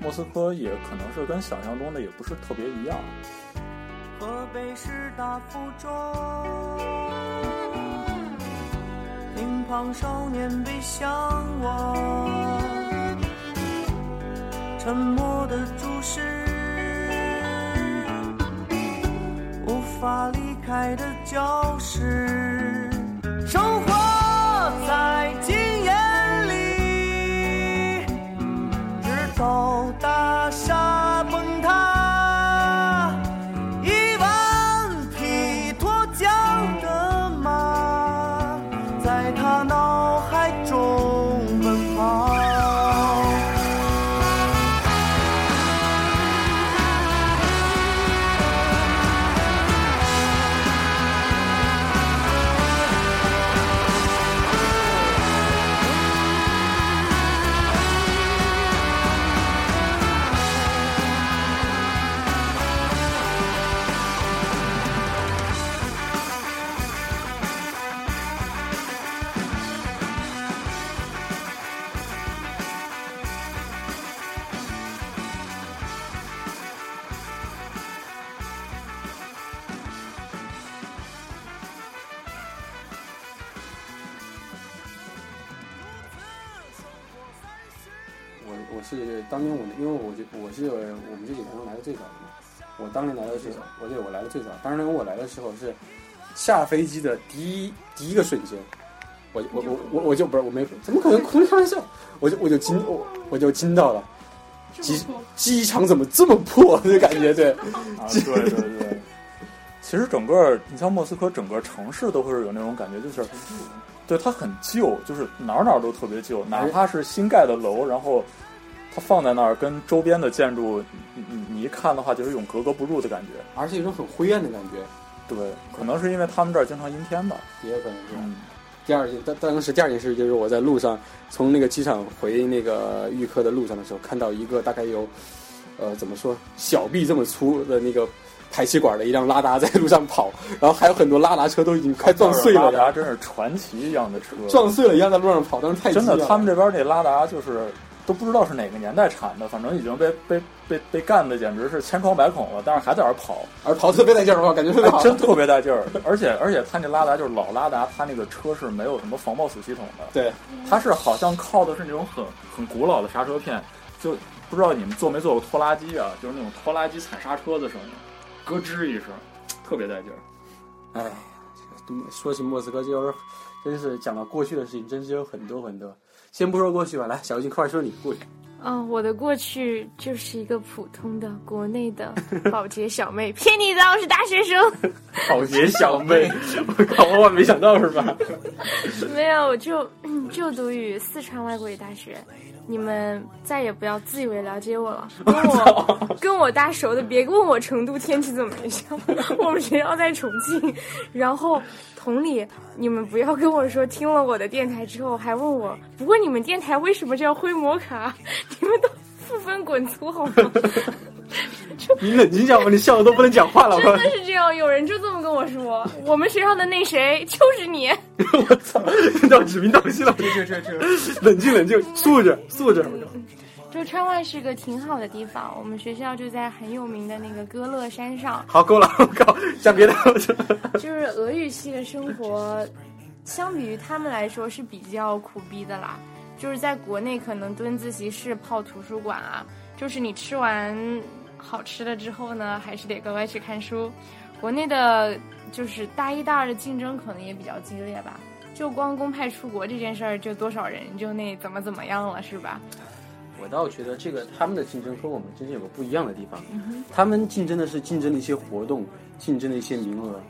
莫斯科也可能是跟想象中的也不是特别一样。河北师大附中，乒乓少年背向我，沉默的注视，无法离开的教室，下飞机的第一第一个瞬间，我我我我我就不是我没怎么可能空开玩笑，我就我就惊我我就惊到了，机机场怎么这么破的感觉？对，啊，对对对。其实整个你像莫斯科整个城市都会是有那种感觉，就是对它很旧，就是哪儿哪儿都特别旧，哪怕是新盖的楼，然后它放在那儿跟周边的建筑，你你你一看的话，就是一种格格不入的感觉。而且一种很灰暗的感觉，对，可能是因为他们这儿经常阴天吧。也有可能是。嗯，第二件，当当时第二件事就是我在路上从那个机场回那个预科的路上的时候，看到一个大概有，呃，怎么说小臂这么粗的那个排气管的一辆拉达在路上跑，然后还有很多拉达车都已经快撞碎了拉达真是传奇一样的车，撞碎了一样在路上跑，但是太真的，他们这边那拉达就是都不知道是哪个年代产的，反正已经被被被被干的简直是千疮百孔了，但是还在那儿跑，而跑特别带劲儿，我感觉特别好，哎 真特别带劲儿。而 且而且他那拉达就是老拉达，他那个车是没有什么防抱死系统的，对，他是好像靠的是那种很很古老的刹车片，就不知道你们坐没坐过拖拉机啊，就是那种拖拉机踩刹车的声音，咯吱一声，特别带劲儿。哎，这个说起莫斯科，就是真是讲到过去的事情，真是有很多很多。先不说过去吧，来，小金快说你过去。嗯，我的过去就是一个普通的国内的保洁小妹，骗你的，我是大学生。保洁小妹，我靠，万万没想到是吧？没有，我就嗯就读于四川外国语大学。你们再也不要自以为了解我了，跟我跟我大熟的，别问我成都天气怎么样。我们学校在重庆，然后同理，你们不要跟我说听了我的电台之后还问我，不过你们电台为什么叫灰摩卡？你们都负分滚粗好吗？你冷静一下吧，你笑的都不能讲话了。真的是这样，有人就这么跟我说，我们学校的那谁就是你。我操，要指名道姓了。这这这，冷静冷静，素质素质。就川外是个挺好的地方，我们学校就在很有名的那个歌乐山上。好，够了，我靠，讲别的。就是俄语系的生活，相比于他们来说是比较苦逼的啦。就是在国内可能蹲自习室、泡图书馆啊，就是你吃完好吃了之后呢，还是得乖乖去看书。国内的就是大一、大二的竞争可能也比较激烈吧。就光公派出国这件事儿，就多少人就那怎么怎么样了，是吧？我倒觉得这个他们的竞争和我们真正有个不一样的地方，他们竞争的是竞争的一些活动，竞争的一些名额，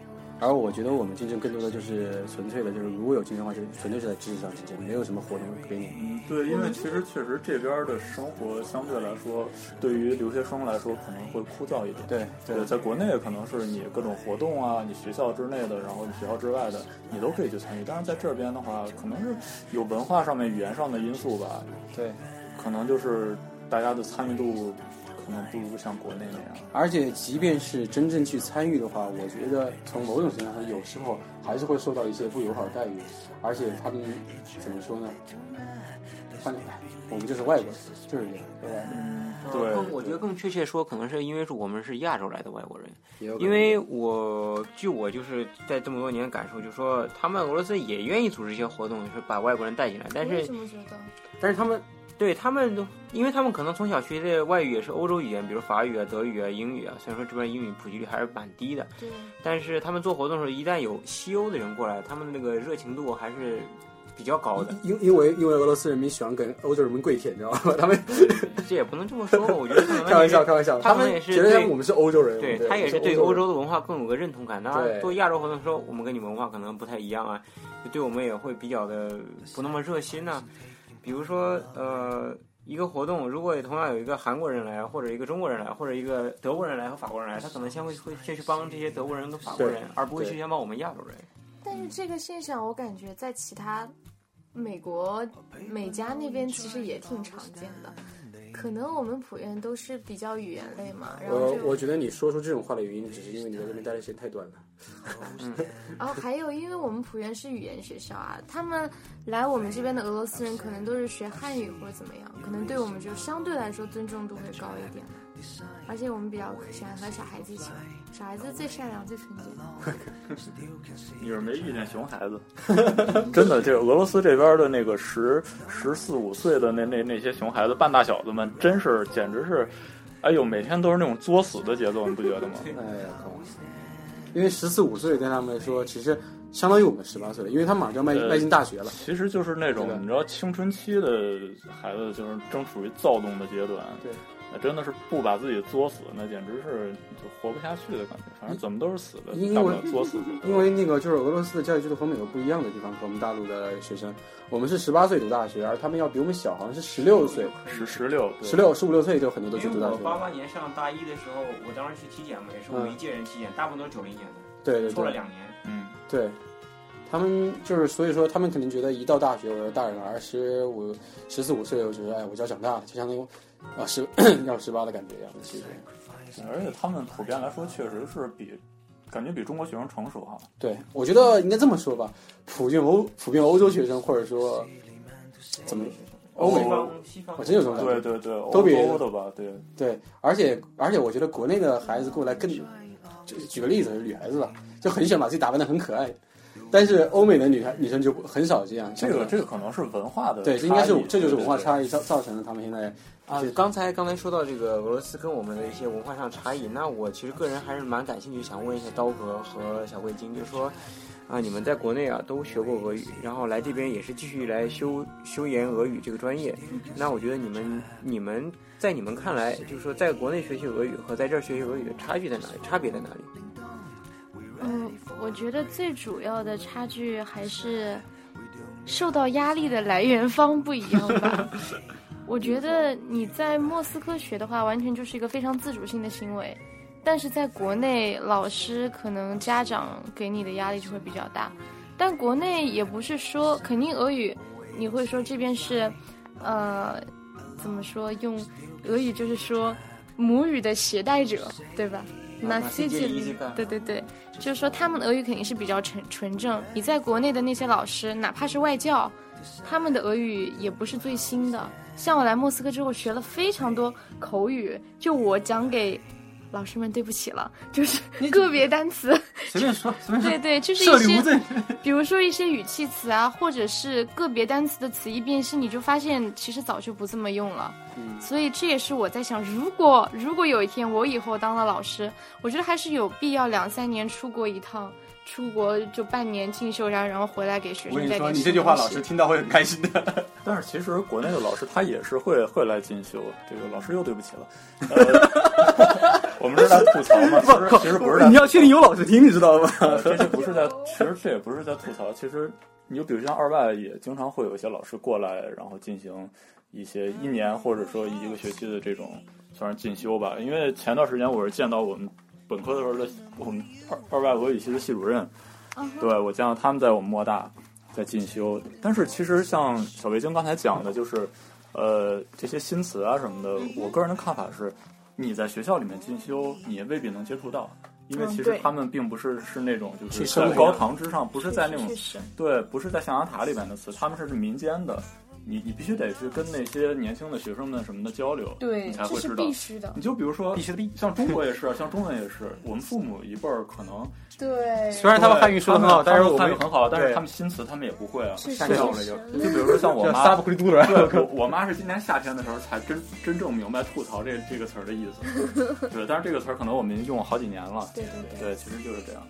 而我觉得我们竞争更多的就是纯粹的，就是如果有竞争的话，就纯粹是在知识上竞争，没有什么活动给你。嗯，对，因为其实确实这边的生活相对来说，对于留学生来说可能会枯燥一点。对对，在国内可能是你各种活动啊，你学校之内的，然后你学校之外的，你都可以去参与。但是在这边的话，可能是有文化上面、语言上的因素吧，对，可能就是大家的参与度可能不如像国内那样。而且即便是真正去参与的话，我觉得从某种程度上说，有时候还是会受到一些不友好的待遇，而且他们怎么说呢？我们就是外国人，就是这样，对吧？嗯，更对，我觉得更确切说，可能是因为是我们是亚洲来的外国人，因为我据我就是在这么多年的感受，就说他们俄罗斯也愿意组织一些活动，就是把外国人带进来，但是么觉得？但是他们对他们都，因为他们可能从小学的外语也是欧洲语言，比如法语啊、德语啊、英语啊，虽然说这边英语普及率还是蛮低的，对，但是他们做活动的时候，一旦有西欧的人过来，他们那个热情度还是比较高的。因因为因为俄罗斯人民喜欢跟欧洲人民跪舔，你知道吗？他们这也不能这么说吧，我觉得可能开玩笑，开玩笑，他们也是对觉得我们是欧洲人，对对他也是对欧洲的文化更有个认同感。当对然，做亚洲活动的时候，我们跟你们文化可能不太一样啊，就对我们也会比较的不那么热心呐、比如说，呃，一个活动，如果同样有一个韩国人来，或者一个中国人来，或者一个德国人来和法国人来，他可能先会会先去帮这些德国人跟法国人，而不会去先帮我们亚洲人。但是这个现象，我感觉在其他美国美加那边其实也挺常见的。可能我们普院都是比较语言类嘛，然后我我觉得你说出这种话的原因，只是因为你在这边待的时间太短了。然后 还有，因为我们普院是语言学校啊，他们来我们这边的俄罗斯人可能都是学汉语或者怎么样，可能对我们就相对来说尊重度会高一点。而且我们比较喜欢和小孩子一起玩，小孩子最善良、最纯洁。你是没遇见熊孩子，真的，就是俄罗斯这边的那个十十四五岁的那那那些熊孩子，半大小子们，真是简直是哎呦，每天都是那种作死的节奏，你不觉得吗？哎呀，靠！因为十四五岁对他们来说，其实相当于我们十八岁了，因为他马上就要迈呃迈进大学了。其实就是那种你知道青春期的孩子，就是正处于躁动的阶段。对，那真的是不把自己作死，那简直是就活不下去的感觉。反正怎么都是死的，因为大不了作死。因为那个就是俄罗斯的教育制度和美国不一样的地方，和我们大陆的学生，我们是十八岁读大学，而他们要比我们小，好像是十六岁，十十六十六十五六岁就很多都去因为我读大学了。八八年上大一的时候，我当时去体检嘛，也是我们一届人体检，大部分都是九零年的，对对对抽了两年。嗯，对，他们就是所以说，他们可能觉得一到大学，我是大人了，而十五十四五岁，我觉得哎，我就要长大了，就相当于啊十 要十八的感觉一样的。其实，而且他们普遍来说，确实是比感觉比中国学生成熟哈。对我觉得应该这么说吧，普遍欧普遍欧洲学生或者说怎么欧美我真有这种感觉。对对对，欧都比洲的吧，对，对，而且而且我觉得国内的孩子过来更，就举个例子，女孩子吧，就很喜欢把自己打扮的很可爱，但是欧美的女孩女生就很少这样。这个这个可能是文化的对，这应该是这就是文化差异造造成了他们现在啊，刚才刚才说到这个俄罗斯跟我们的一些文化上差异，那我其实个人还是蛮感兴趣，想问一下刀哥和小慧晶，就是说，啊，你们在国内啊都学过俄语，然后来这边也是继续来修修研俄语这个专业，那我觉得你们你们在你们看来，就是说在国内学习俄语和在这儿学习俄语的差距在哪里？差别在哪里？嗯，我觉得最主要的差距还是受到压力的来源方不一样吧。我觉得你在莫斯科学的话，完全就是一个非常自主性的行为，但是在国内，老师可能家长给你的压力就会比较大。但国内也不是说肯定俄语，你会说这边是，呃，怎么说用俄语就是说母语的携带者，对吧？那谢谢，对对对，就是说他们的俄语肯定是比较纯纯正。你在国内的那些老师，哪怕是外教，他们的俄语也不是最新的。像我来莫斯科之后，学了非常多口语，就我讲给。老师们，对不起了，就是个别单词。随便说随便说对对，就是一些。比如说一些语气词啊，或者是个别单词的词义辨析，你就发现其实早就不这么用了。嗯所以这也是我在想，如果如果有一天我以后当了老师，我觉得还是有必要两三年出国一趟，出国就半年进修，然后然后回来给学生我跟你说，你这句话老师听到会很开心的。但是其实国内的老师他也是会会来进修，这个老师又对不起了。呃、我们是在吐槽嘛，其实其实不是在你要确定有老师听，你知道吗？呃，这这不是在，其实这也不是在吐槽。其实你就比如像二外，也经常会有一些老师过来，然后进行一些一年或者说一个学期的这种算是进修吧。因为前段时间我是见到我们本科的时候的我们二二外俄语系的系主任，对我见到他们在我们莫大在进修。但是其实像小维京刚才讲的，就是呃这些新词啊什么的，我个人的看法是，你在学校里面进修，你也未必能接触到。因为其实他们并不是是那种就是在高堂之上，不是在那种对，不是在象牙塔里面的词，他们是民间的，你你必须得去跟那些年轻的学生们什么的交流，对，你才这是会知道必。须的。你就比如说，必须的像中国也是，像中文也是，我们父母一辈儿可能对，虽然他们汉语说的很好，但是我汉语很好，但是他们新词他们也不会啊。是下掉了是就是就比如说像我妈，我我妈是今年夏天的时候才真真正明白“吐槽”这这个词儿的意思。对，但是这个词儿可能我们用了好几年了。对对对，对，其实就是这样。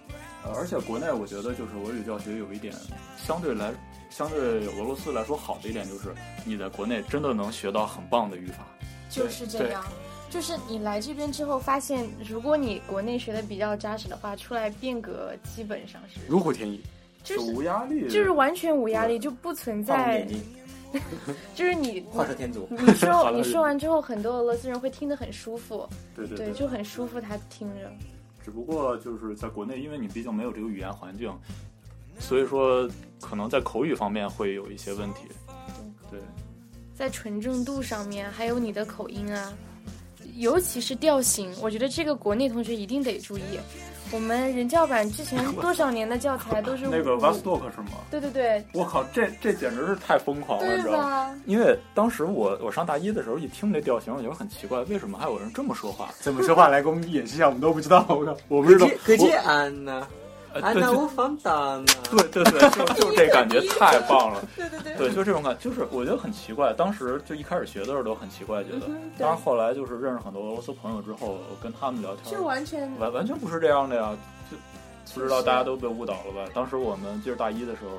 呃，而且国内我觉得就是俄语教学有一点相对来相对俄罗斯来说好的一点就是你在国内真的能学到很棒的语法。就是这样。就是你来这边之后，发现如果你国内学的比较扎实的话，出来变革基本上是如虎添翼。就是无压力，就是完全无压力，就不存在 就是你 画蛇添足。你说你说完之后，很多俄罗斯人会听得很舒服，对，对对对，就很舒服，他听着。只不过就是在国内，因为你毕竟没有这个语言环境，所以说可能在口语方面会有一些问题。对，在纯正度上面，还有你的口音啊，尤其是调型，我觉得这个国内同学一定得注意。我们人教版之前多少年的教材都是那个五 Vostok 是吗？对对对，我靠，这这简直是太疯狂了，你知道吗？因为当时我我上大一的时候，一听这调型，我觉得很奇怪，为什么还有人这么说话？怎么说话来给我们演示一下？我们都不知道。我靠，我不知道。可见安呢？啊，对就那我放荡呢。对对对，就 就这感觉 太棒了。对对对，对，就这种感，就是我觉得很奇怪。当时就一开始学的时候都很奇怪，觉得。嗯对当然后来就是认识很多俄罗斯朋友之后，跟他们聊天，就完全完完全不是这样的呀，就不知道大家都被误导了吧？当时我们就是大一的时候，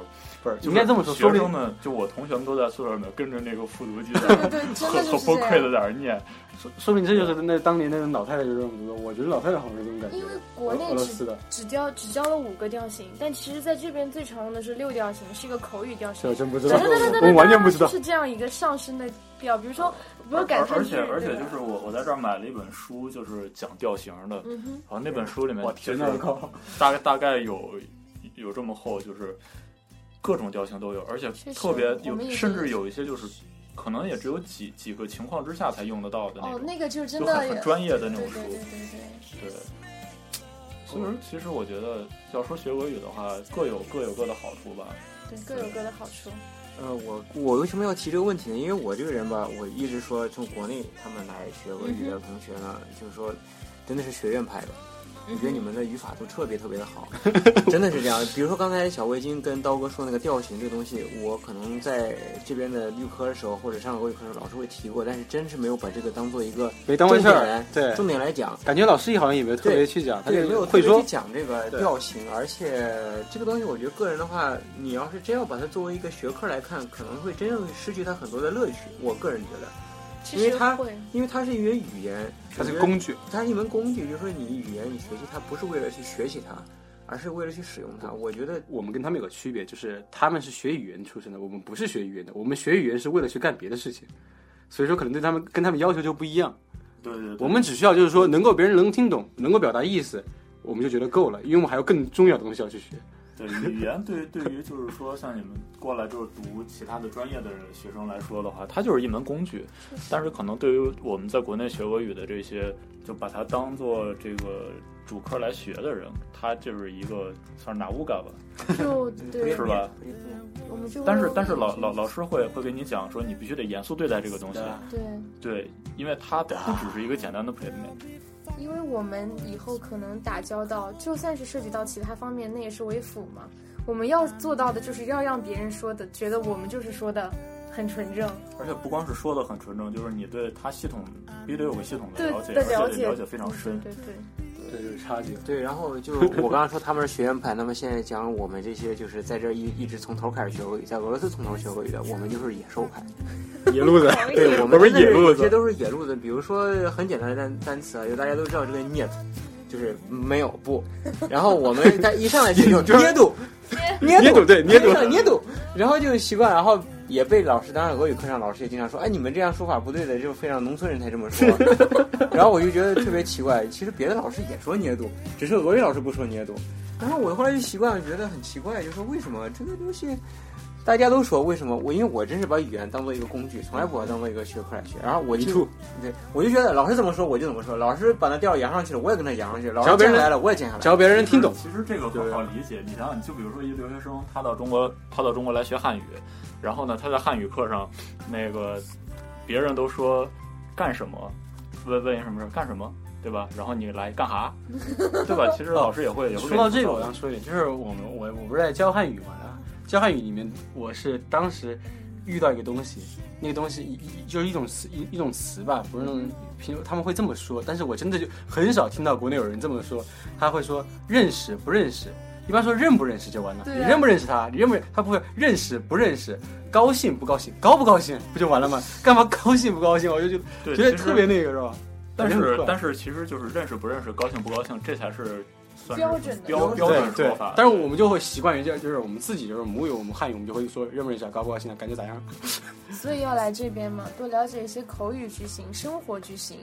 不是应该这么说学生们就我同学们都在宿舍里面跟着那个复读机对在对对，真的很很就是这样。崩溃的在那儿念。说说明这就是那当年那种老太太就是这种歌，我觉得老太太好像是这种感觉。因为国内只只教只教了五个调型，但其实在这边最常用的是六调型，是一个口语调型这。我真不知道，我完全不知道。是这样一个上升的调，比如说，比如而改成而且而且就是我我在这儿买了一本书，就是讲调型的，然后那本书里面我天哪！大概大概有有这么厚，就是各种调性都有，而且特别有，甚至有一些就是可能也只有几几个情况之下才用得到的那哦，那个就是真的很很专业的那种书对对。对对对。对，所以说其实我觉得要说学俄语的话，各有各有各的好处吧。对，各有各的好处。呃，我我为什么要提这个问题呢？因为我这个人吧，我一直说从国内他们来学俄语的同学呢，就是说真的是学院派的。我觉得你们的语法都特别特别的好，真的是这样。比如说刚才小围巾跟刀哥说那个调型这个东西，我可能在这边的预科的时候或者上俄语课的时候老师会提过，但是真是没有把这个当做一个没当回事儿重点来，对，重点来讲。感觉老师也好像也没有特别去讲，他也，没有会说特别去讲这个调型，而且这个东西，我觉得个人的话，你要是真要把它作为一个学科来看，可能会真正失去它很多的乐趣。我个人觉得，其因为它，因为它是一门语言，它是工具。它是一门工具，就是说你语言你学习它不是为了去学习它，而是为了去使用它。我觉得我们跟他们有个区别，就是他们是学语言出身的，我们不是学语言的。我们学语言是为了去干别的事情，所以说可能对他们跟他们要求就不一样。对对我们只需要就是说能够别人能听懂，能够表达意思，我们就觉得够了，因为我们还有更重要的东西要去学。对语言对对于就是说像你们过来就是读其他的专业的学生来说的话，它就是一门工具。但是可能对于我们在国内学俄语的这些，就把它当做这个主科来学的人，他就是一个算是拿乌嘎 吧。就对，是吧？我们就但是但是老老老师会会给你讲说，你必须得严肃对待这个东西。对，对，因为它不只是一个简单的 playment。因为我们以后可能打交道，就算是涉及到其他方面，那也是为辅嘛。我们要做到的就是要让别人说的，觉得我们就是说的很纯正。而且不光是说的很纯正，就是你对他系统必须得有个系统的了解，的了解而且了解非常深。对对这就是差距。对，然后就是我刚刚说他们是学院派，那么现在讲我们这些就是在这一一直从头开始学俄语，在俄罗斯从头学俄语的，我们就是野兽派。野路子，对，我们 不是野路子这些都是野路子。比如说很简单的单单词啊，就大家都知道这个 net，就是没有不。然后我们在一上来就用 捏度，捏捏度对捏度捏度，然后就习惯，然后也被老师，当然俄语课上老师也经常说，哎，你们这样说法不对的，就非常农村人才这么说。然后我就觉得特别奇怪，其实别的老师也说捏度，只是俄语老师不说捏度。然后我后来就习惯了，觉得很奇怪，就说为什么这个东西。大家都说为什么我？因为我真是把语言当做一个工具，从来不把它当做一个学科来学。然后我就对我就觉得老师怎么说我就怎么说，老师把那调扬上去了，我也跟他扬上去。老师只要别下来了，我也降下来。只要别人听懂。其实这个很好理解。你想想，就比如说一个留学生，他到中国，他到中国来学汉语，然后呢，他在汉语课上，那个别人都说干什么，问问什么事干什么，对吧？然后你来干哈，对吧？其实老师也会。说到这个，我想说一点，就是我们我我不是在教汉语嘛，教汉语里面，我是当时遇到一个东西，那个东西一就是一种词一一种词吧，不是那种平他们会这么说，但是我真的就很少听到国内有人这么说，他会说认识不认识，一般说认不认识就完了，你认不认识他，你认不认他不会认识不认识，高兴不高兴，高不高兴不就完了吗？干嘛高兴不高兴？我就觉得觉得特别那个是吧？但是但是其实就是认识不认识，高兴不高兴，这才是标准的标标准对说法。但是我们就会习惯于这，就是我们自己就是母语，我们汉语，我们就会说认不认识啊，高不高兴啊，感觉咋样？所以要来这边嘛，多了解一些口语句型、生活句型。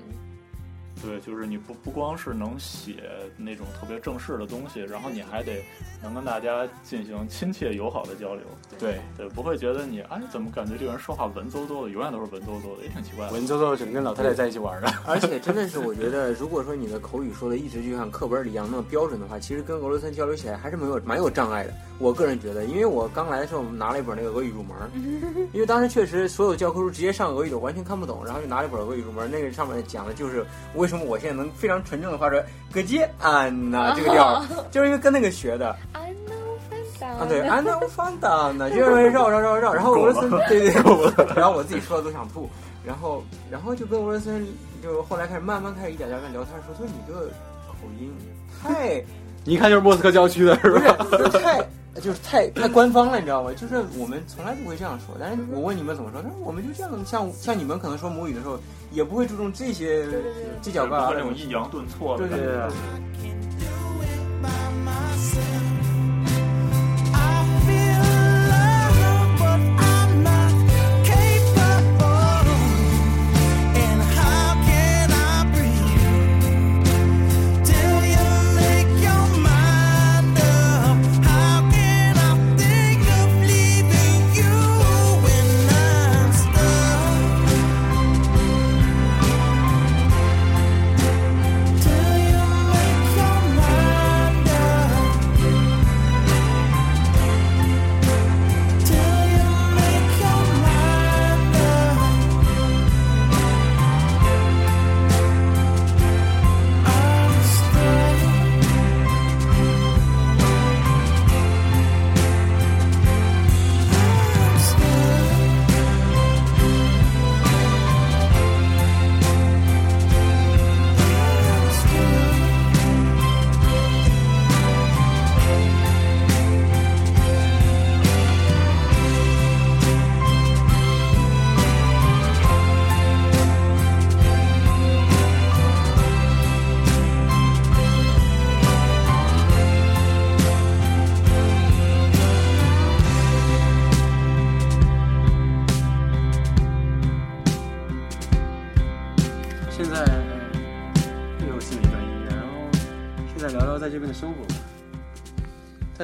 对，就是你不不光是能写那种特别正式的东西，然后你还得能跟大家进行亲切友好的交流。对，对，不会觉得你哎怎么感觉这个人说话文绉绉的，永远都是文绉绉的，也挺奇怪的。文绉绉只能跟老太太在一起玩的。而且真的是，我觉得，如果说你的口语说的一直就像课本里一样那么标准的话，其实跟俄罗斯人交流起来还是没有蛮有障碍的。我个人觉得，因为我刚来的时候我们拿了一本那个俄语入门，因为当时确实所有教科书直接上俄语的，我完全看不懂，然后就拿了一本俄语入门，那个上面讲的就是为什么我现在能非常纯正的发出“咯接安呐”这个调。儿，就是因为跟那个学的。I know 啊，对，安娜乌方当呢，就是绕绕绕绕，然后俄罗斯对对，然后我自己说的都想吐，然后然后就跟俄罗斯人就后来开始慢慢开始一点点跟聊天说，说你这个口音太 你一看就是莫斯科郊区的是不是吧？就是太就是太太官方了，你知道吗？就是我们从来不会这样说，但是我问你们怎么说，他说我们就这样，像像你们可能说母语的时候，也不会注重这些犄角旮旯那种抑扬顿挫的对对感觉。对。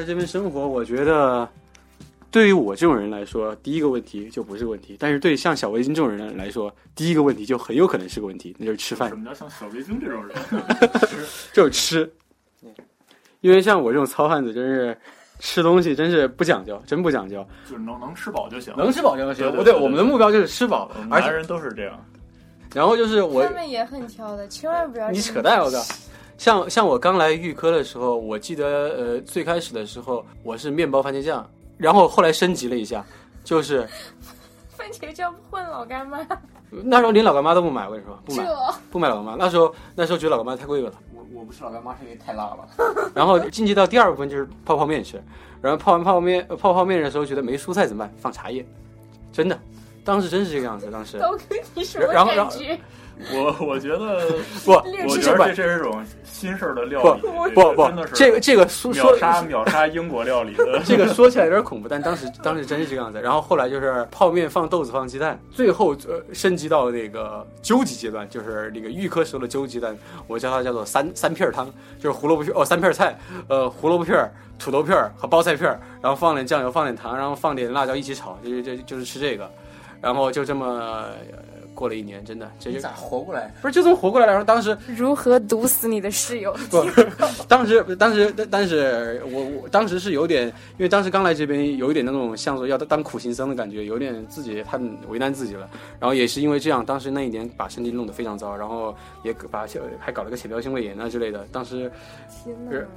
在这边生活，我觉得对于我这种人来说，第一个问题就不是问题；但是对像小围巾这种人来说，第一个问题就很有可能是个问题，那就是吃饭什，么叫像小围巾这种人？就是吃。因为像我这种糙汉子，真是吃东西真是不讲究，真不讲究，就是能能吃饱就行。能吃饱就行。不对对对我们的目标就是吃饱我，们而男人都是这样。然后就是我他们也很挑的，千万不要你扯淡！我靠！像像我刚来预科的时候，我记得呃最开始的时候我是面包番茄酱，然后后来升级了一下，就是 番茄酱混老干妈，那时候连老干妈都不买，我跟你说不买不买老干妈。那时候那时候觉得老干妈太贵了，我我不吃老干妈是因为太辣了。然后进阶到第二部分就是泡泡面吃，然后泡完泡面呃泡泡面的时候觉得没蔬菜怎么办？放茶叶，真的，当时真是这个样子，当时都跟你什么然后然后感觉？我我觉得，不练我觉得这这是种新式的料理，不不真的是这个这个说说秒杀秒杀英国料理的 这个说起来有点恐怖，但当时当时真是这个样子。然后后来就是泡面放豆子放鸡蛋，最后呃升级到那个究极阶段，就是那个预科时候的究极蛋，我叫它叫做三三片儿汤，就是胡萝卜片哦三片儿菜，呃胡萝卜片儿、土豆片儿和包菜片儿，然后放点酱油，放点糖，然后放点辣椒一起炒，就就就就是吃这个，然后就这么、呃过了一年，真的这就你咋活过来？不是就这么活过来了。然后当时 如何毒死你的室友？不，当时当时但但是我我当时是有点，因为当时刚来这边，有一点那种像说要当苦行僧的感觉，有点自己太为难自己了。然后也是因为这样，当时那一年把身体弄得非常糟，然后也把还搞了个浅表性胃炎啊之类的。当时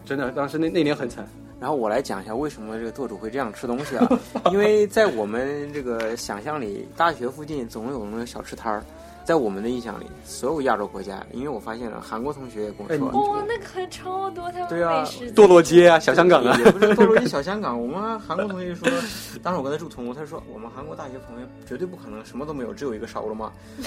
真的，当时那那年很惨。然后我来讲一下为什么这个舵主会这样吃东西啊？因为在我们这个想象里，大学附近总有那个小吃摊儿。在我们的印象里，所有亚洲国家，因为我发现了韩国同学也跟我说，哦，那个很超多，他们对啊美食堕落街啊，小香港啊，也不是堕落街小香港。我们韩国同学说，当时我跟他住同屋，他说我们韩国大学朋友绝对不可能什么都没有，只有一个沙乌鲁玛。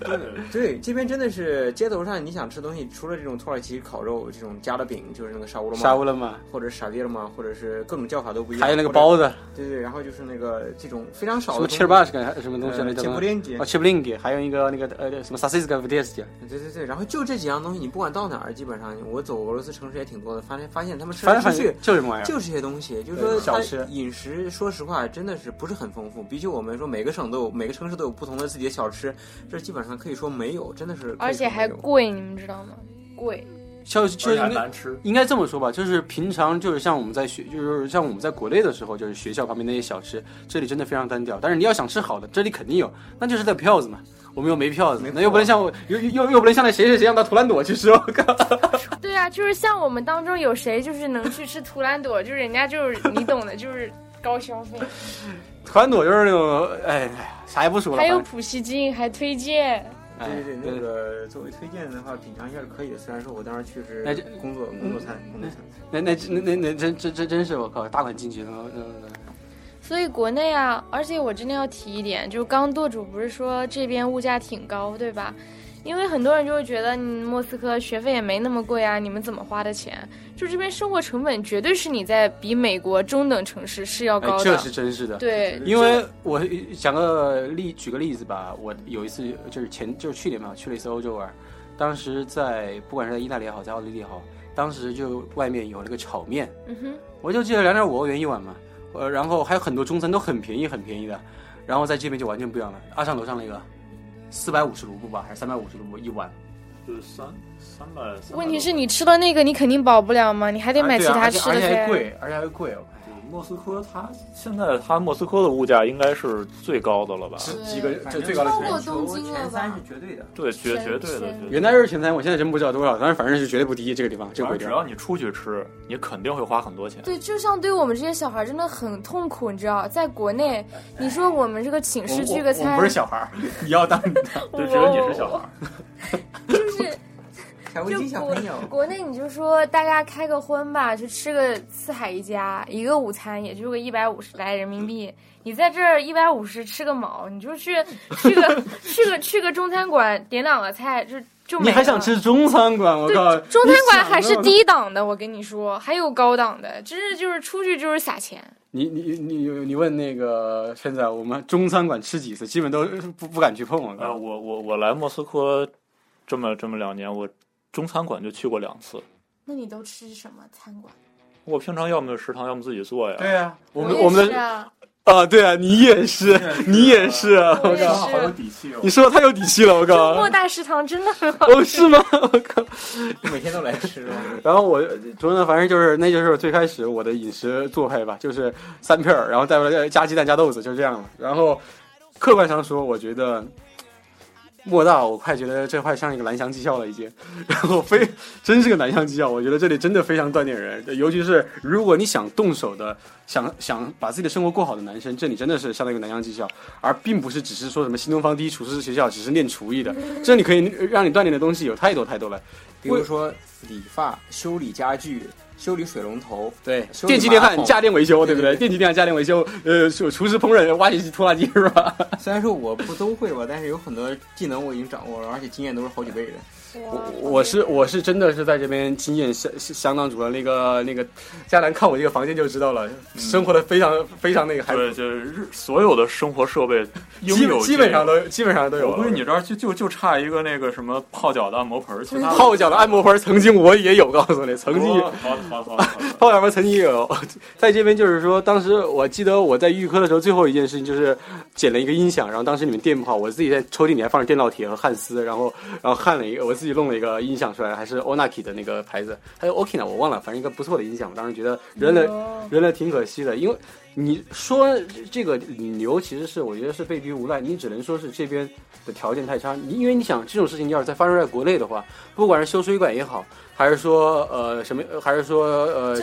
对对，这边真的是街头上你想吃东西，除了这种土耳其烤肉这种夹的饼，就是那个沙乌鲁玛，沙乌了嘛，或者傻逼了嘛，或者是各种叫法都不一样。还有那个包子，对对，然后就是那个这种非常少的什么 c h i r b a s 什么东西呃那叫什么？Cheblingi 哦 c h i b l i n g 还有一个那个呃什么 Sasiska v d e s t 对对对，然后就这几样东西，你不管到哪儿，基本上我走俄罗斯城市也挺多的，发现发现他们吃来吃去就这么玩意儿。就这些东西，就是说吃饮食，说实话真的是不是很丰富。比起我们说每个省都有每个城市都有不同的自己的小吃，这基本上可以说没有，真的是。而且还贵，你们知道吗？贵，就就是应该难吃。应该这么说吧，就是平常就是像我们在学，就是像我们在国内的时候，就是学校旁边那些小吃，这里真的非常单调。但是你要想吃好的，这里肯定有，那就是在票子嘛。我们又没票那又不能像我又又又不能像那谁谁谁让到图兰朵去吃，我靠！对啊，就是像我们当中有谁就是能去吃图兰朵，就是人家就是你懂的，就是高消费。图兰朵就是那种，哎，哎呀啥也不说了。还有普希金还推荐，哎对对对，那个作为推荐的话，品尝一下是可以的。虽然说我当时去是工作工作餐，工作餐。那那那那那真真真真是我靠，大款进去了。所以国内啊，而且我真的要提一点，就是刚舵主不是说这边物价挺高，对吧？因为很多人就会觉得，你莫斯科学费也没那么贵啊，你们怎么花的钱？就这边生活成本绝对是你在比美国中等城市是要哎高，的。这是真是的。对，因为我讲个例，举个例子吧，我有一次就是前就是去年嘛，去了一次欧洲玩，当时在不管是在意大利也好，在奥地利也好，当时就外面有那个炒面，嗯哼，我就记得两点五欧元一碗嘛，呃，然后还有很多中餐都很便宜很便宜的，然后在这边就完全不一样了，二上楼上那个四百五十卢布吧，还是三百五十卢布一碗，就是三三百。问题是你吃的那个，你肯定饱不了嘛，你还得买其他吃而的而。且还贵，而且还贵，莫斯科它现在它莫斯科的物价应该是最高的了吧？几个这最高的超过。东京了吧前三是绝对的。对，绝绝对的。原来是前三，我现在真不知道多少，但是反正是绝对不低这个地方，这个只要你出去吃，你肯定会花很多钱。对，就像对我们这些小孩真的很痛苦，你知道，在国内，你说我们这个寝室聚个餐，不是小孩儿，你要当。对，只有你是小孩儿。就是就国巾小朋友，国内你就说大家开个荤吧，就吃个四海一家，一个午餐也就个一百五十来人民币。你在这儿一百五十吃个毛，你就去 去个 去个去个中餐馆点两个菜，就就没你还想吃中餐馆？我靠！，中餐馆还是低档的，我跟你说，还有高档的，真是就是出去就是撒钱。你你你你问那个现在我们中餐馆吃几次，基本都不不敢去碰。我呃，我我我来莫斯科这么这么两年，我中餐馆就去过两次。那你都吃什么餐馆？我平常要么就食堂，要么自己做呀。对呀，我们我们的啊，啊，对啊，你也是，你也是啊！我靠，好有。底气哦你。说的太有底气了，我靠！莫大食堂真的很好哦，是吗？我靠！每天都来吃？然后我昨天反正就是，那就是最开始我的饮食做派吧，就是三片儿，然后再来加鸡蛋加豆子，就这样了。然后客观上说，我觉得莫大，我快觉得这块像一个蓝翔技校了已经。然后非真是个蓝翔技校，我觉得这里真的非常锻炼人，尤其是如果你想动手的，想想把自己的生活过好的男生，这里真的是相当于一个蓝翔技校，而并不是只是说什么新东方第一厨师学校，只是练厨艺的。这里可以让你锻炼的东西有太多太多了。比如说理发、修理家具、修理水龙头，对，电器电焊、家电维修，对不对电器电焊、家电维修，呃，厨厨师烹饪、挖掘机、拖拉机是吧？虽然说我不都会吧，但是有很多技能我已经掌握了，而且经验都是好几倍的。我我是我是真的是在这边经验相相当足了。那个那个，佳楠看我这个房间就知道了，生活的非常非常那个，还对，就是日所有的生活设备应基有基本上。都基本上都有了。我估计你这儿就就就差一个那个什么泡脚的按摩盆儿，其他泡脚的按摩盆，曾经我也有，告诉你，曾经哦好好好泡脚盆曾经也有，在这边就是说，当时我记得我在预科的时候，最后一件事情就是捡了一个音响，然后当时你们电不好，我自己在抽屉里还放着电烙铁和焊丝，然后然后焊了一个，我自己弄了一个音响出来，还是 Onaki 的那个牌子，还有 Okina 我忘了，反正一个不错的音响，我当时觉得扔了扔了挺可惜的，因为你说这个牛其实是我觉得是被逼无奈，你只能说是这边的条件太差，你因为你想这种事情要是再发生在国内的话，不管是修水管也好，还是说呃什么，还是说呃，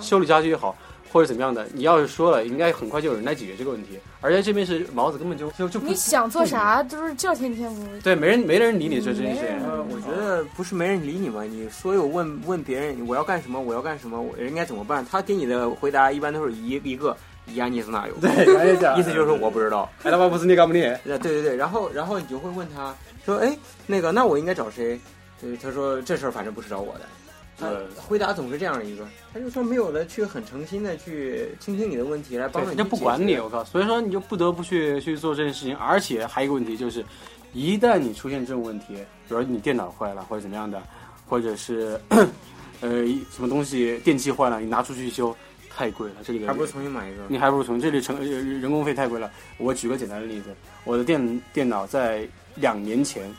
修理家具也好，或者怎么样的，你要是说了，应该很快就有人来解决这个问题。而且这边是毛子根本就就就不你想做啥就是叫天天不。对，没人没人理你这这件事情。呃，我觉得不是没人理你吧，你所有问问别人我要干什么，我要干什么，我应该怎么办，他给你的回答一般都是一一个伊安尼斯纳有，对，意思就是说我不知道。哎，他妈不是你干不你？呃，对对对，然后然后你就会问他说，哎，那个那我应该找谁？对，他说这事儿反正不是找我的。他回答总是这样一个，他就说没有了去很诚心的去倾听你的问题，来帮，助你。人家不管你，我靠！所以说你就不得不去去做这件事情。而且还有一个问题就是，一旦你出现这种问题，比如你电脑坏了或者怎么样的，或者是呃什么东西电器坏了，你拿出去修，太贵了。这里的还不如重新买一个。你还不如从这里成呃人工费太贵了。我举个简单的例子，我的电电脑在两年前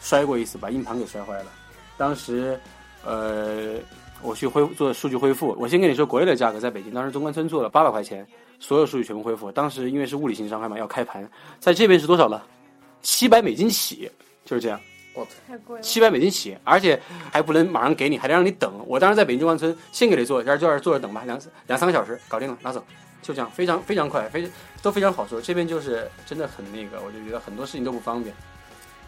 摔过一次，把硬盘给摔坏了。当时呃，我去恢做数据恢复。我先跟你说国内的价格，在北京当时中关村做了八百块钱，所有数据全部恢复。当时因为是物理性伤害嘛，要开盘，在这边是多少了？七百美金起，就是这样。哇太贵了。七百美金起，而且还不能马上给你，还得让你等。我当时在北京中关村，先给你做，这儿就在这儿坐着等吧，两两三个小时搞定了，拿走，就这样，非常非常快，非都非常好说。这边就是真的很那个，我就觉得很多事情都不方便。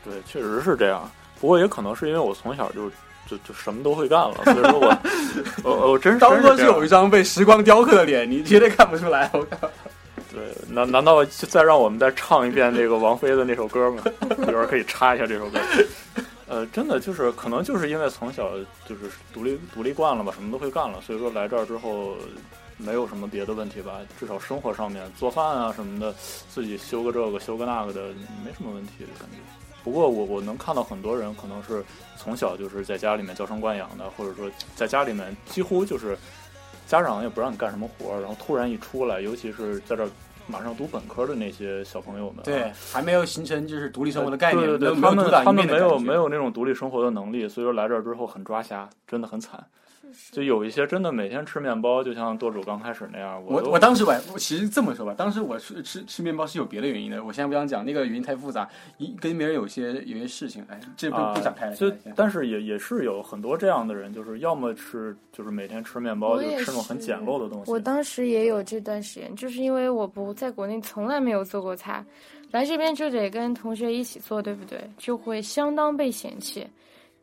对，确实是这样。不过也可能是因为我从小就就就什么都会干了，所以说我 我我真是刀哥是这样是有一张被时光雕刻的脸，你绝对看不出来。我靠，对，难难道就再让我们再唱一遍那个王菲的那首歌吗？一会儿可以插一下这首歌。呃，真的就是可能就是因为从小就是独立独立惯了吧，什么都会干了，所以说来这儿之后没有什么别的问题吧，至少生活上面做饭啊什么的，自己修个这个修个那个的，没什么问题的感觉。不过我我能看到很多人可能是从小就是在家里面娇生惯养的，或者说在家里面几乎就是家长也不让你干什么活儿，然后突然一出来，尤其是在这儿马上读本科的那些小朋友们啊，对，还没有形成就是独立生活的概念，对对对，他们他们没有没有那种独立生活的能力，所以说来这儿之后很抓瞎，真的很惨。就有一些真的每天吃面包，就像舵主刚开始那样，我都我当时吧，我其实这么说吧，当时我吃吃吃面包是有别的原因的，我现在不想讲，那个原因太复杂，一跟别人有些有些事情，哎，这不啊不展开了。就但是也也是有很多这样的人，就是要么是就是每天吃面包，就吃那种很简陋的东西。我当时也有这段时间，就是因为我不在国内从来没有做过菜，来这边就得跟同学一起做，对不对？就会相当被嫌弃，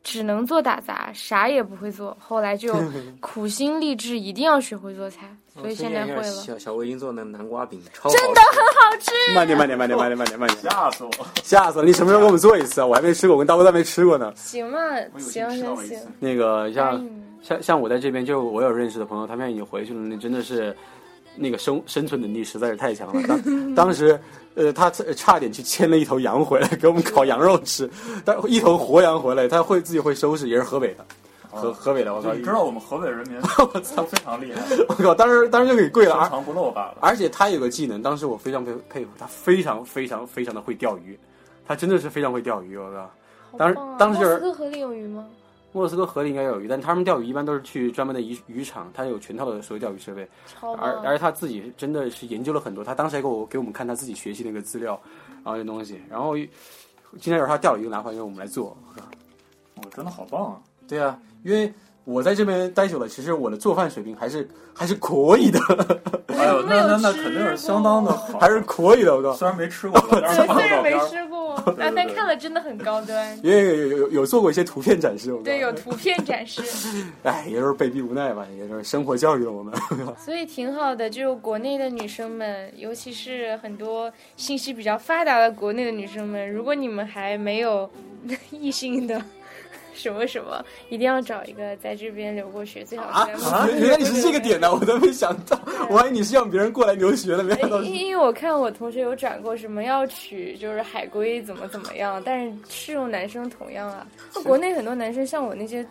只能做打杂，啥也不会做。后来就 苦心励志，一定要学会做菜，所以现在会了。小小薇已经做那南瓜饼，超真的很好吃慢点慢点慢点慢点慢点慢点，吓死我！吓死了！你什么时候给我们做一次啊？我还没吃过，我跟大哥都还没吃过呢。行嘛，行行行，那个像像像我在这边，就我有认识的朋友，他们已经回去了，那真的是那个生生存能力实在是太强了。当当时，呃，他差差点去牵了一头羊回来给我们烤羊肉吃，但一头活羊回来，他会自己会收拾，也是河北的，河河北的，我靠，你知道我们河北人民 我操，非常厉害，我靠，当时当时就给跪了，而深藏不露罢了。而且他有个技能，当时我非常佩佩服他，非常非常非常的会钓鱼，他真的是非常会钓鱼，我靠。当时啊当时就是斯河里有鱼吗？莫斯科河里应该有鱼，但他们钓鱼一般都是去专门的渔渔场，他有全套的所有钓鱼设备。而而他自己真的是研究了很多，他当时还给我给我们看他自己学习那个资料，然后这东西，然后今天有他钓了一个拿回来让我们来做。我真的好棒啊！对啊，因为我在这边待久了，其实我的做饭水平还是 还是可以的，哎呦，那那那肯定是相当的好，还是可以的。我告诉虽然没吃过，虽然没。吃过，啊，对但看了真的很高端。你，因为有有有有做过一些图片展示，我对，你有图片展示，哎，也就是被逼无奈吧，也就是生活教育了我们。所以挺好的。就国内的女生们，尤其是很多信息比较发达的国内的女生们，如果你们还没有异性的什么什么，一定要找一个在这边留过学，最好啊啊原来你是这个点呢，我都没想到，我还以为你是让别人过来留学的，没想到是。因因为我看我同学有转过什么要娶就是海归怎么怎么样，但是适用男生同样啊。那国内很多男生像我那些，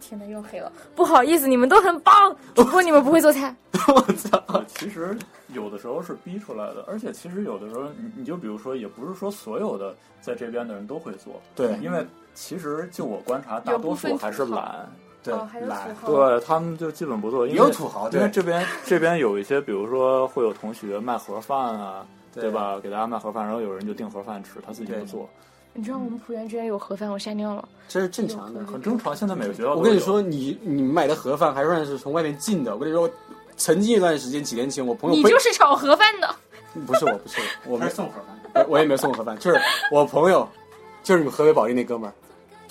天呐又黑了，不好意思，你们都很棒，只不过你们不会做菜。我操！呃其实有的时候是逼出来的，而且其实有的时候，你你就比如说，也不是说所有的在这边的人都会做，对因为其实就我观察，大多数还是懒，对懒对他们就基本不做，因为有土豪，对因为这边这边有一些，比如说会有同学卖盒饭啊，对对吧？给大家卖盒饭，然后有人就订盒饭吃，他自己不做，你知道我们浦原之前有盒饭，我吓尿了。这是正常的。很正常。现在每个学校我跟你说，你你买的盒饭还算是从外面进的。我跟你说，曾经一段时间，几年前我朋友你就是炒盒饭的，不是我不是我，我没送盒饭，我我也没送盒饭，就是我朋友，就是你们河北保定那哥们儿，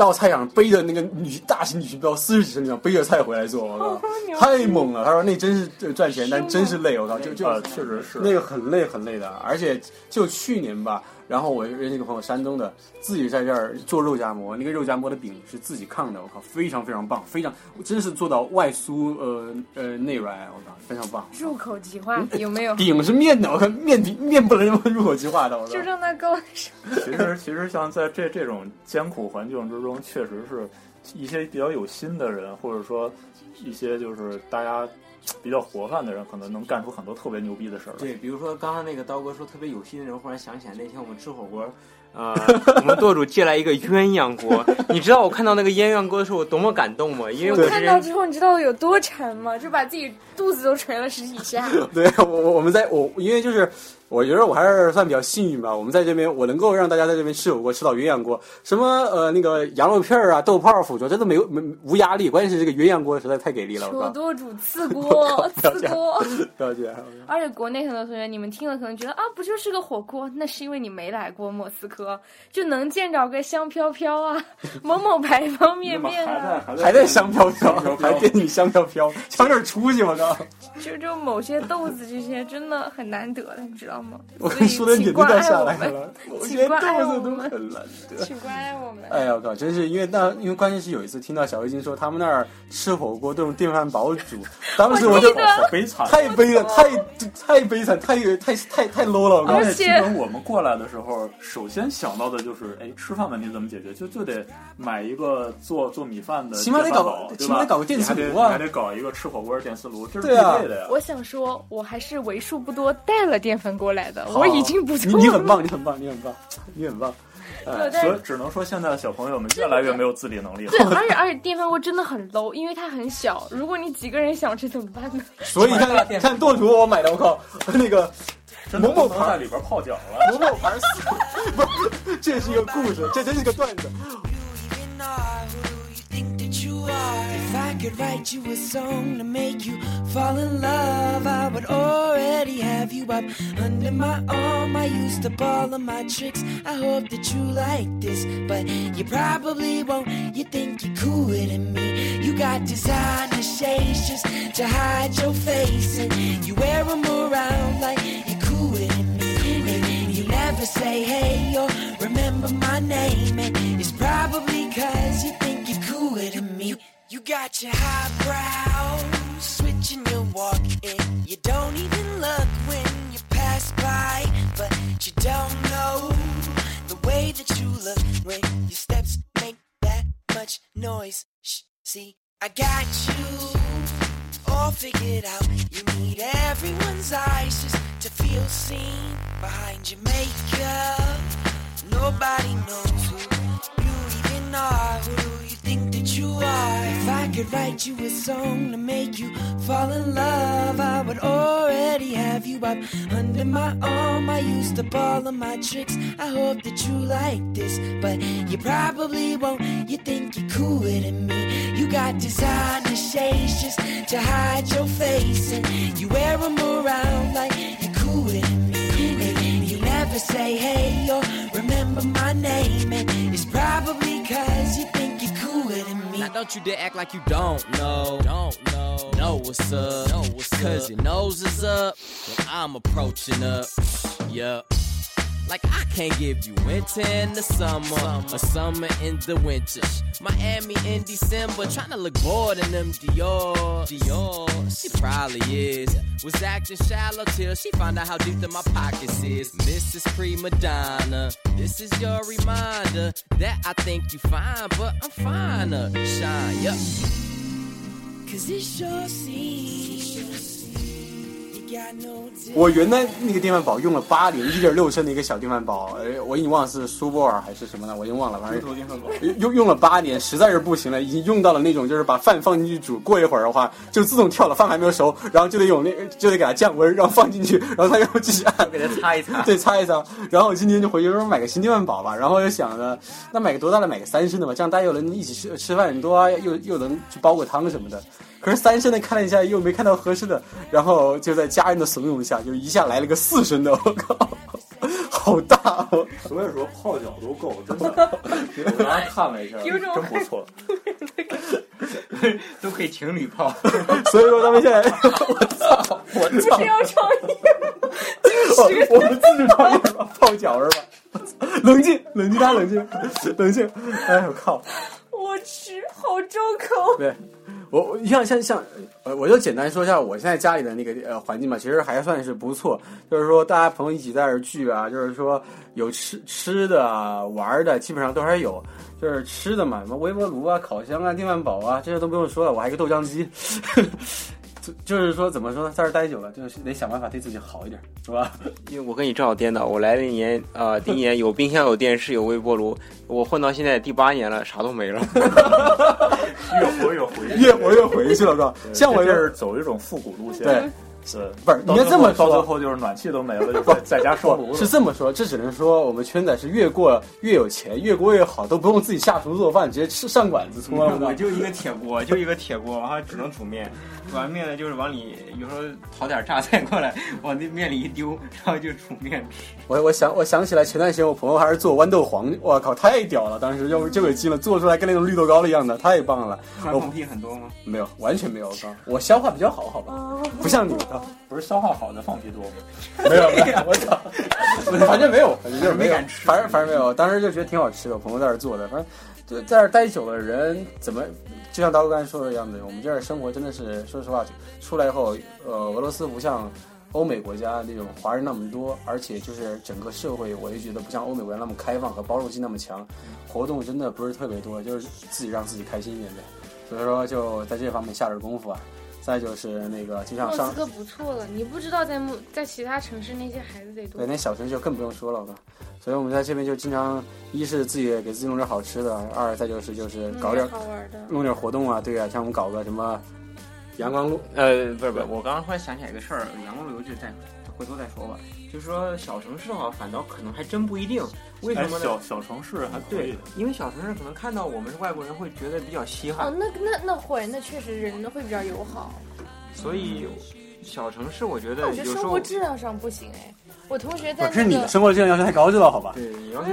到菜场背着那个女大型女裙包，四十几升那种背着菜回来做，我靠，太猛了！他说那真是呃赚钱，但真是累，我靠，就就呃，确实是。那个很累很累的，而且就去年吧，然后我认识一个朋友，山东的，自己在这儿做肉夹馍，那个肉夹馍的饼是自己炕的，我靠，非常非常棒，非常真是做到外酥呃呃内软，我靠，非常棒。入口即化，有没有？饼是面的，我看面饼面不能这么入口即化的，我靠就。让它高。其实其实像在这这种艰苦环境之中，确实是一些比较有心的人，或者说一些就是大家比较活泛的人，可能能干出很多特别牛逼的事儿。对，比如说刚才那个刀哥说特别有心的人，忽然想起来那天我们吃火锅，呃，我们舵主借来一个鸳鸯锅，你知道我看到那个鸳鸯锅的时候我多么感动吗？因为我看到之后，你知道我有多馋吗？就把自己肚子都捶了十几下。对我我我们在我因为就是我觉得我还是算比较幸运吧，我们在这边我能够让大家在这边吃火锅吃到鸳鸯锅，什么呃那个羊肉片儿啊、豆泡儿、腐竹，这都没有没无压力，关键是这个鸳鸯锅实在太给力了，我靠！求多煮刺锅，刺锅。了解，而且国内很多同学，你们听了可能觉得啊，不就是个火锅？那是因为你没来过莫斯科，就能见着个香飘飘啊，某某牌方便面啊，还 还在香飘飘，还电你香飘飘，往这儿出息，我靠！就就某些豆子这些真的很难得的，你知道吗？我所以说的都掉下来了，我觉得豆子都很难得。请关爱我们。哎呀，我靠！真是因为那因为关键是有一次听到小黑金说他们那儿吃火锅都用电饭煲煮，当时我就我悲惨。太悲了，太太悲惨，太太太太 low 了，我靠！而而且且基本我们过来的时候，首先想到的就是，哎，吃饭问题怎么解决？就就得买一个做做米饭的起码得搞电饭煲对吧起码得搞个电磁炉啊你还得你还得搞一个吃火锅的电磁炉，这是必备的呀。我想说，我还是为数不多带了电饭锅来的，我已经不错你了。你很棒，你很棒，你很棒，你很棒。对哎，但所以只能说现在的小朋友们越来越没有自理能力了对，。而且 而且电饭锅真的很 low，因为它很小。如果你几个人想吃怎么办呢？所以你看看舵图我买的，我靠，那个某某牌不能在里边泡脚了。某某牌四，不，这是一个故事，这真是个段子。Are. If I could write you a song to make you fall in love, I would already have you up under my arm. I used up all of my tricks. I hope that you like this, but you probably won't. You think you're cooler than me. You got designer shades just to hide your face, and you wear them around like you're never say hey or remember my name, and it's probably cause you think you're cooler than me. You got your highbrow, switching your walk, and you don't even look when you pass by, but you don't know the way that you look when your steps make that much noise. Shh, see, I got you all figured out. You need everyone's eyes just to feel seen behind your makeup. Nobody knows who are, who you think that you are. If I could write you a song to make you fall in love, I would already have you up under my arm. I used up all of my tricks. I hope that you like this, but you probably won't. You think you're cooler than me. You got designer shades just to hide your face, and you wear them around like you're cooler than me. And you never say hey or remember my name, and it's probably cause you think you're cooler than me. Now don't you dare act like you don't know. Don't know. Know what's up. Know what's Cause your nose is up when I'm approaching up. Yup. Like I can't give you winter in the summer, or summer in the winter. Miami in December, tryna look bored in them Dior. Dior, she probably is. Was acting shallow till she found out how deep that my pockets is. Mrs. Prima Donna, this is your reminder that I think you fine, but I'm finer. Shine, yup. Cause it sure seems 我原来那个电饭煲用了八年，一点六升的一个小电饭煲，呃，我已经忘了是苏泊尔还是什么了，我已经忘了，反正用用用了八年，实在是不行了，已经用到了那种就是把饭放进去煮，过一会儿的话就自动跳了，饭还没有熟，然后就得用那就得给它降温，然后放进去，然后它又继续按，给它擦一擦。对，擦一擦。然后我今天就回去说买个新电饭煲吧，然后又想着那买个多大的，买个三升的吧，这样大家又能一起吃吃饭，多啊，又又能去煲个汤什么的。可是三升的看了一下，又没看到合适的，然后就在家人的怂恿下，就一下来了个四升的，我靠，好大哦！所以说泡脚都够，真的。我刚刚看了一下，真不错。都可以情侣泡。所以说他们现在，我操，我操是，要创业我们自主创业吧，泡脚是吧？冷静，冷静，大家冷静，冷静。哎我靠！我去，好重口。对，我我像像像，呃，我就简单说一下我现在家里的那个呃环境吧，其实还算是不错。就是说大家朋友一起在这聚啊，就是说有吃吃的啊、玩的，基本上都还有。就是吃的嘛，什么微波炉啊、烤箱啊、电饭煲啊，这些都不用说了。我还有个豆浆机。呵呵就就是说怎么说呢，在这儿待久了，就是得想办法对自己好一点，是吧？因为我跟你正好颠倒，我来那年啊、第一年有冰箱、有电视、有微波炉，我混到现在第八年了，啥都没了。越活越回，越活越回去了，是吧？像我这是走一种复古路线，对，是不是到应该这么说最后到最后就是暖气都没了，就在在家烧炉不了。是这么说，这只能说我们圈仔是越过越有钱，越过越好，都不用自己下厨做饭，直接吃上馆子搓了。我就一个铁锅，就一个铁锅，然后只能煮面。煮完面呢，就是往里有时候淘点榨菜过来，往那面里一丢，然后就煮面吃。我我想我想起来前段时间我朋友还是做豌豆黄，我靠，太屌了！当时就就给惊了，做出来跟那种绿豆糕一样的，太棒了。我放放屁很多吗？没有，完全没有，我靠，我消化比较好，好吧？不像你，啊不是消化好的放屁多吗？没有没有，我操，反正没有，反正就是没敢，吃反正反正没有。当时就觉得挺好吃的，我朋友在这做的，反正就在这儿待久了，人怎么就像刀哥刚才说的一样的，我们这儿生活真的是，说实话，出来以后，呃，俄罗斯不像欧美国家那种华人那么多，而且就是整个社会，我也觉得不像欧美国家那么开放和包容性那么强，活动真的不是特别多，就是自己让自己开心一点呗。所以说，就在这方面下点功夫啊。再就是那个，就像上莫斯科不错了，你不知道在莫在其他城市那些孩子得多对，。那小城市就更不用说了吧。所以我们在这边就经常，一是自己给自己弄点好吃的，二再就是就是搞点好玩的。弄点活动啊，对啊，像我们搞个什么阳光路，呃，不是不是，我刚刚忽然想起来一个事儿，阳光路游就再回头再说吧。就是说小城市的话，反倒可能还真不一定。为什哎，么呢？小小城市还可对以，，因为小城市可能看到我们是外国人，会觉得比较稀罕哦，，那那那会，那确实人会比较友好。所以小城市我觉得但我觉得生有时候活质量上不行哎。我同学不在那个是你的生活质量要求太高，知道好吧？对你要去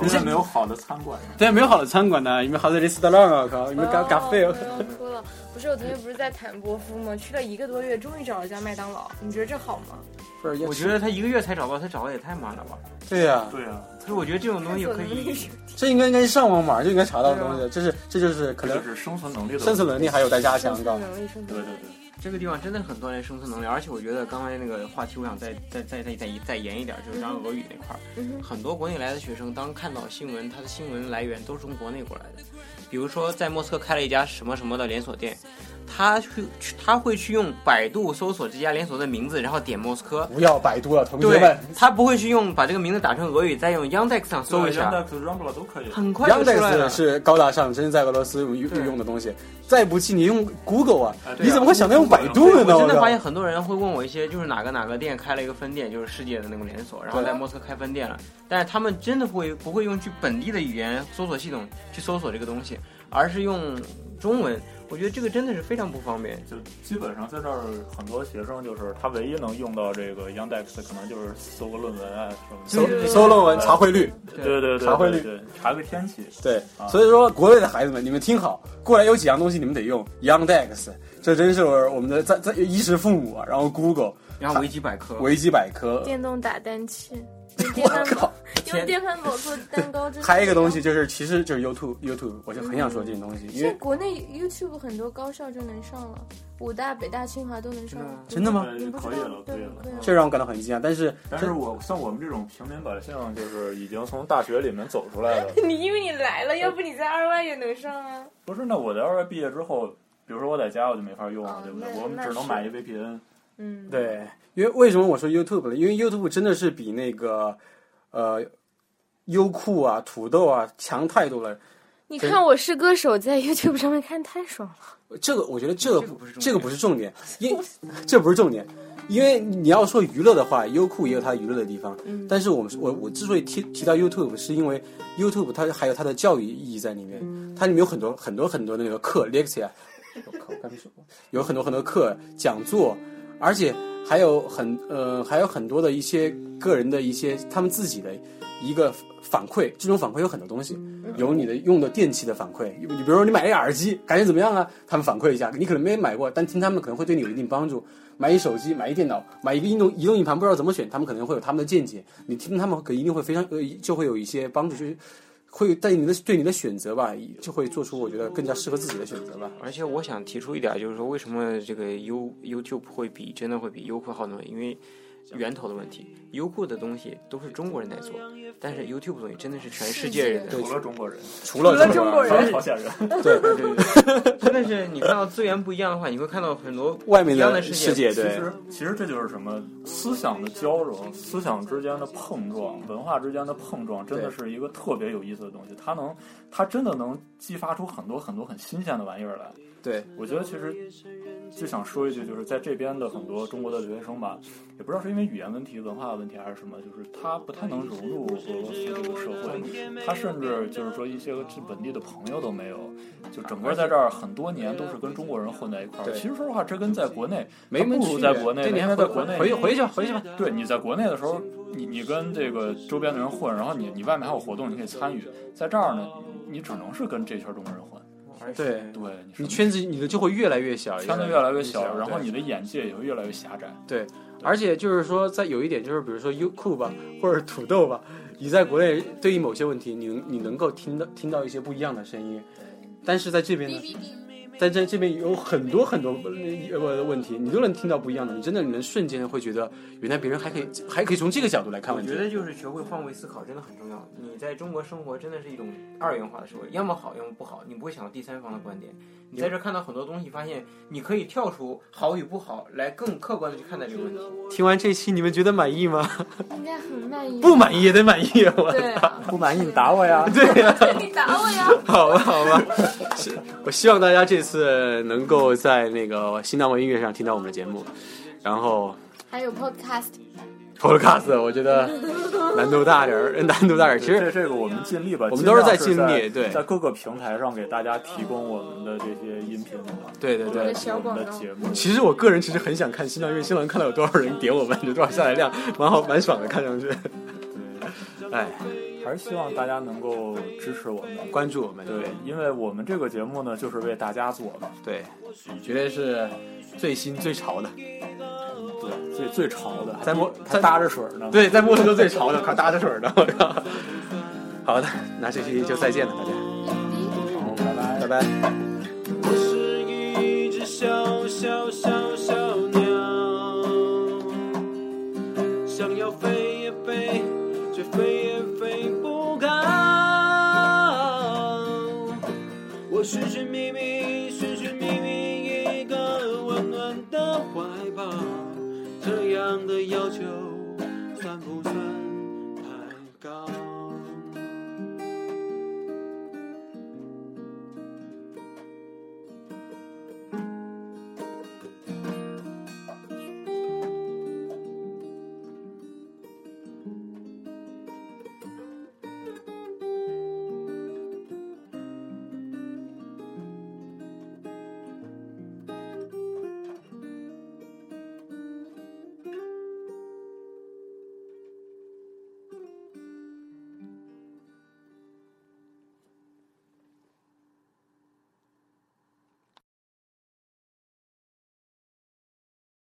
你现在没有好的餐馆，对，没有好的餐馆呢，有没有好的 restaurant 啊？靠，有没有咖咖啡？哦我要哭了。不是我同学不是在坦波夫吗？去了一个多月，终于找了家麦当劳。你觉得这好吗？不是，我觉得他一个月才找到，他找的也太慢了吧？对呀、对啊，所以我觉得这种东西可以，这应该应该是上网码就应该查到的东西，这是这就是可能是生存能力的生存能力还有待加强的生存。能力，生存能力。对对对，这个地方真的很锻炼生存能力，而且我觉得刚才那个话题，我想再再再再再再延一点，就是讲俄语那块儿，嗯很多国内来的学生，当看到新闻，他的新闻来源都是从国内过来的。比如说，在莫斯科开了一家什么什么的连锁店，他去去他会去用百度搜索这家连锁的名字，然后点莫斯科。不要百度了，同学们。，他不会去用把这个名字打成俄语，再用 Yandex 上搜一下，Yandex、Rambla 都可以。很快 Yandex。是高大上，真是在俄罗斯用用的东西。再不济，你用 Google 啊你怎么会想到用百度呢？我真的发现很多人会问我一些，就是哪个哪个店开了一个分店，就是世界的那种连锁，然后在莫斯科开分店了，但是他们真的不会不会用去本地的语言搜索系统去搜索这个东西，而是用中文。我觉得这个真的是非常不方便。就基本上在这儿，很多学生就是他唯一能用到这个 Yandex，可能就是搜个论文啊什么的。搜搜论文查汇率，对对对，查汇率对，查个天气。对，啊所以说国内的孩子们，你们听好，过来有几样东西你们得用 Yandex，这真是我们的在在衣食父母啊。然后 Google、然后维基百科，维基百科，电动打蛋器，用我电饭煲靠，用电饭煲做蛋糕，这还有一个东西就是，其实就是 YouTube YouTube，我就很想说这件东西，因为国内 YouTube 很多高校就能上了，武大、北大、清华都能上了。真的吗？可以了，？可对以了。这让我感到很惊讶。但是但是我像我们这种平民百姓，就是已经从大学里面走出来了。你因为你来了，要不你在二外也能上啊。不是，那我在二外毕业之后，比如说我在家我就没法用了哦，对不对？我们只能买一 VPN。嗯，对，因为为什么我说 YouTube 呢？因为 YouTube 真的是比那个呃优酷啊、土豆啊强太多了。你看《我是歌手》在 YouTube 上面看太爽了。这个我觉得这个这个不是重点这个不是重点，因这不是重点，因为你要说娱乐的话，优酷也有它娱乐的地方。嗯但是我们我我之所以提提到 YouTube，是因为 YouTube 它还有它的教育意义在里面，它里面有很多很多很多的那个课 lecture，我靠，我刚才说有很多很多课讲座，而且还有很呃还有很多的一些个人的一些他们自己的一个反馈，这种反馈有很多东西，有你的用的电器的反馈，你比如说你买一个耳机，感觉怎么样啊？他们反馈一下，你可能没买过，但听他们可能会对你有一定帮助。买一手机，买一电脑，买一个移动移动硬盘，不知道怎么选，他们可能会有他们的见解，你听他们可一定会非常呃就会有一些帮助，就是会但你的对你的选择吧，就会做出我觉得更加适合自己的选择吧。而且我想提出一点，就是说为什么这个 You YouTube 会比真的会比优酷好呢？因为源头的问题。优酷的东西都是中国人在做，但是 YouTube 的东西真的是全世界人在做。除了中国人，除了中国人还有朝鲜人，对对对，真的是你看到资源不一样的话，你会看到很多外面一样的世世界，对，其实其实这就是什么思想的交融，思想之间的碰撞，文化之间的碰撞，真的是一个特别有意思的东西。它能，它真的能激发出很多很多很新鲜的玩意儿来。对，我觉得其实就想说一句，就是在这边的很多中国的留学生吧，也不知道是因为语言问题、文化问题还是什么，就是他不太能融入俄罗斯这个社会，他甚至就是说一些个本地的朋友都没有，就整个在这儿很多年都是跟中国人混在一块儿。其实说实话，这跟在国内没不如在国内你还在国内回回去吧，回去吧。对，你在国内的时候，你你跟这个周边的人混，然后你你外面还有活动，你可以参与。在这儿呢，你只能是跟这圈中国人混。对对，你圈子你的就会越来越小，圈子越来越小，然后你的眼界也会越来越狭窄。对，而且就是说，在有一点就是，比如说优酷吧，或者土豆吧，你在国内对于某些问题，你能你能够听到听到一些不一样的声音，但是在这边呢，在这这边有很多很多呃问题，你都能听到不一样的，你真的你能瞬间会觉得，原来别人还可以还可以从这个角度来看问题我觉。得就是学会换位思考真的很重要。你在中国生活真的是一种二元化的社会，要么好，要么不好，你不会想到第三方的观点。你在这看到很多东西，发现你可以跳出好与不好来更客观的去看待这个问题。听完这期你们觉得满意吗？应该很满意。不满意也得满意，我对啊，不满意你打我呀！对呀、你打我呀！好吧，好吧，是我希望大家这次能够在那个新浪微音乐上听到我们的节目，然后还有 podcast，Podcast 我觉得难度大点儿，难度大点儿。其实这这个我们尽力吧，我们都是在尽力对在各个平台上给大家提供我们的这些音频嘛，对对对小广的节目。其实我个人其实很想看新浪，因为新浪看到有多少人点我们，有多少下载量，蛮好蛮爽的，看上去。对哎，还是希望大家能够支持我们。关注我们，对，因为我们这个节目呢，就是为大家做的，对，绝对是最新最潮的。对，最最潮的，在摸还搭着水呢。对，在墨西哥最潮的，快搭着水呢，我靠！好的，那这期就再见了，大家，好，拜拜拜。拜。我是一只小小小小寻寻觅觅，寻寻觅觅一个温暖的怀抱，这样的要求？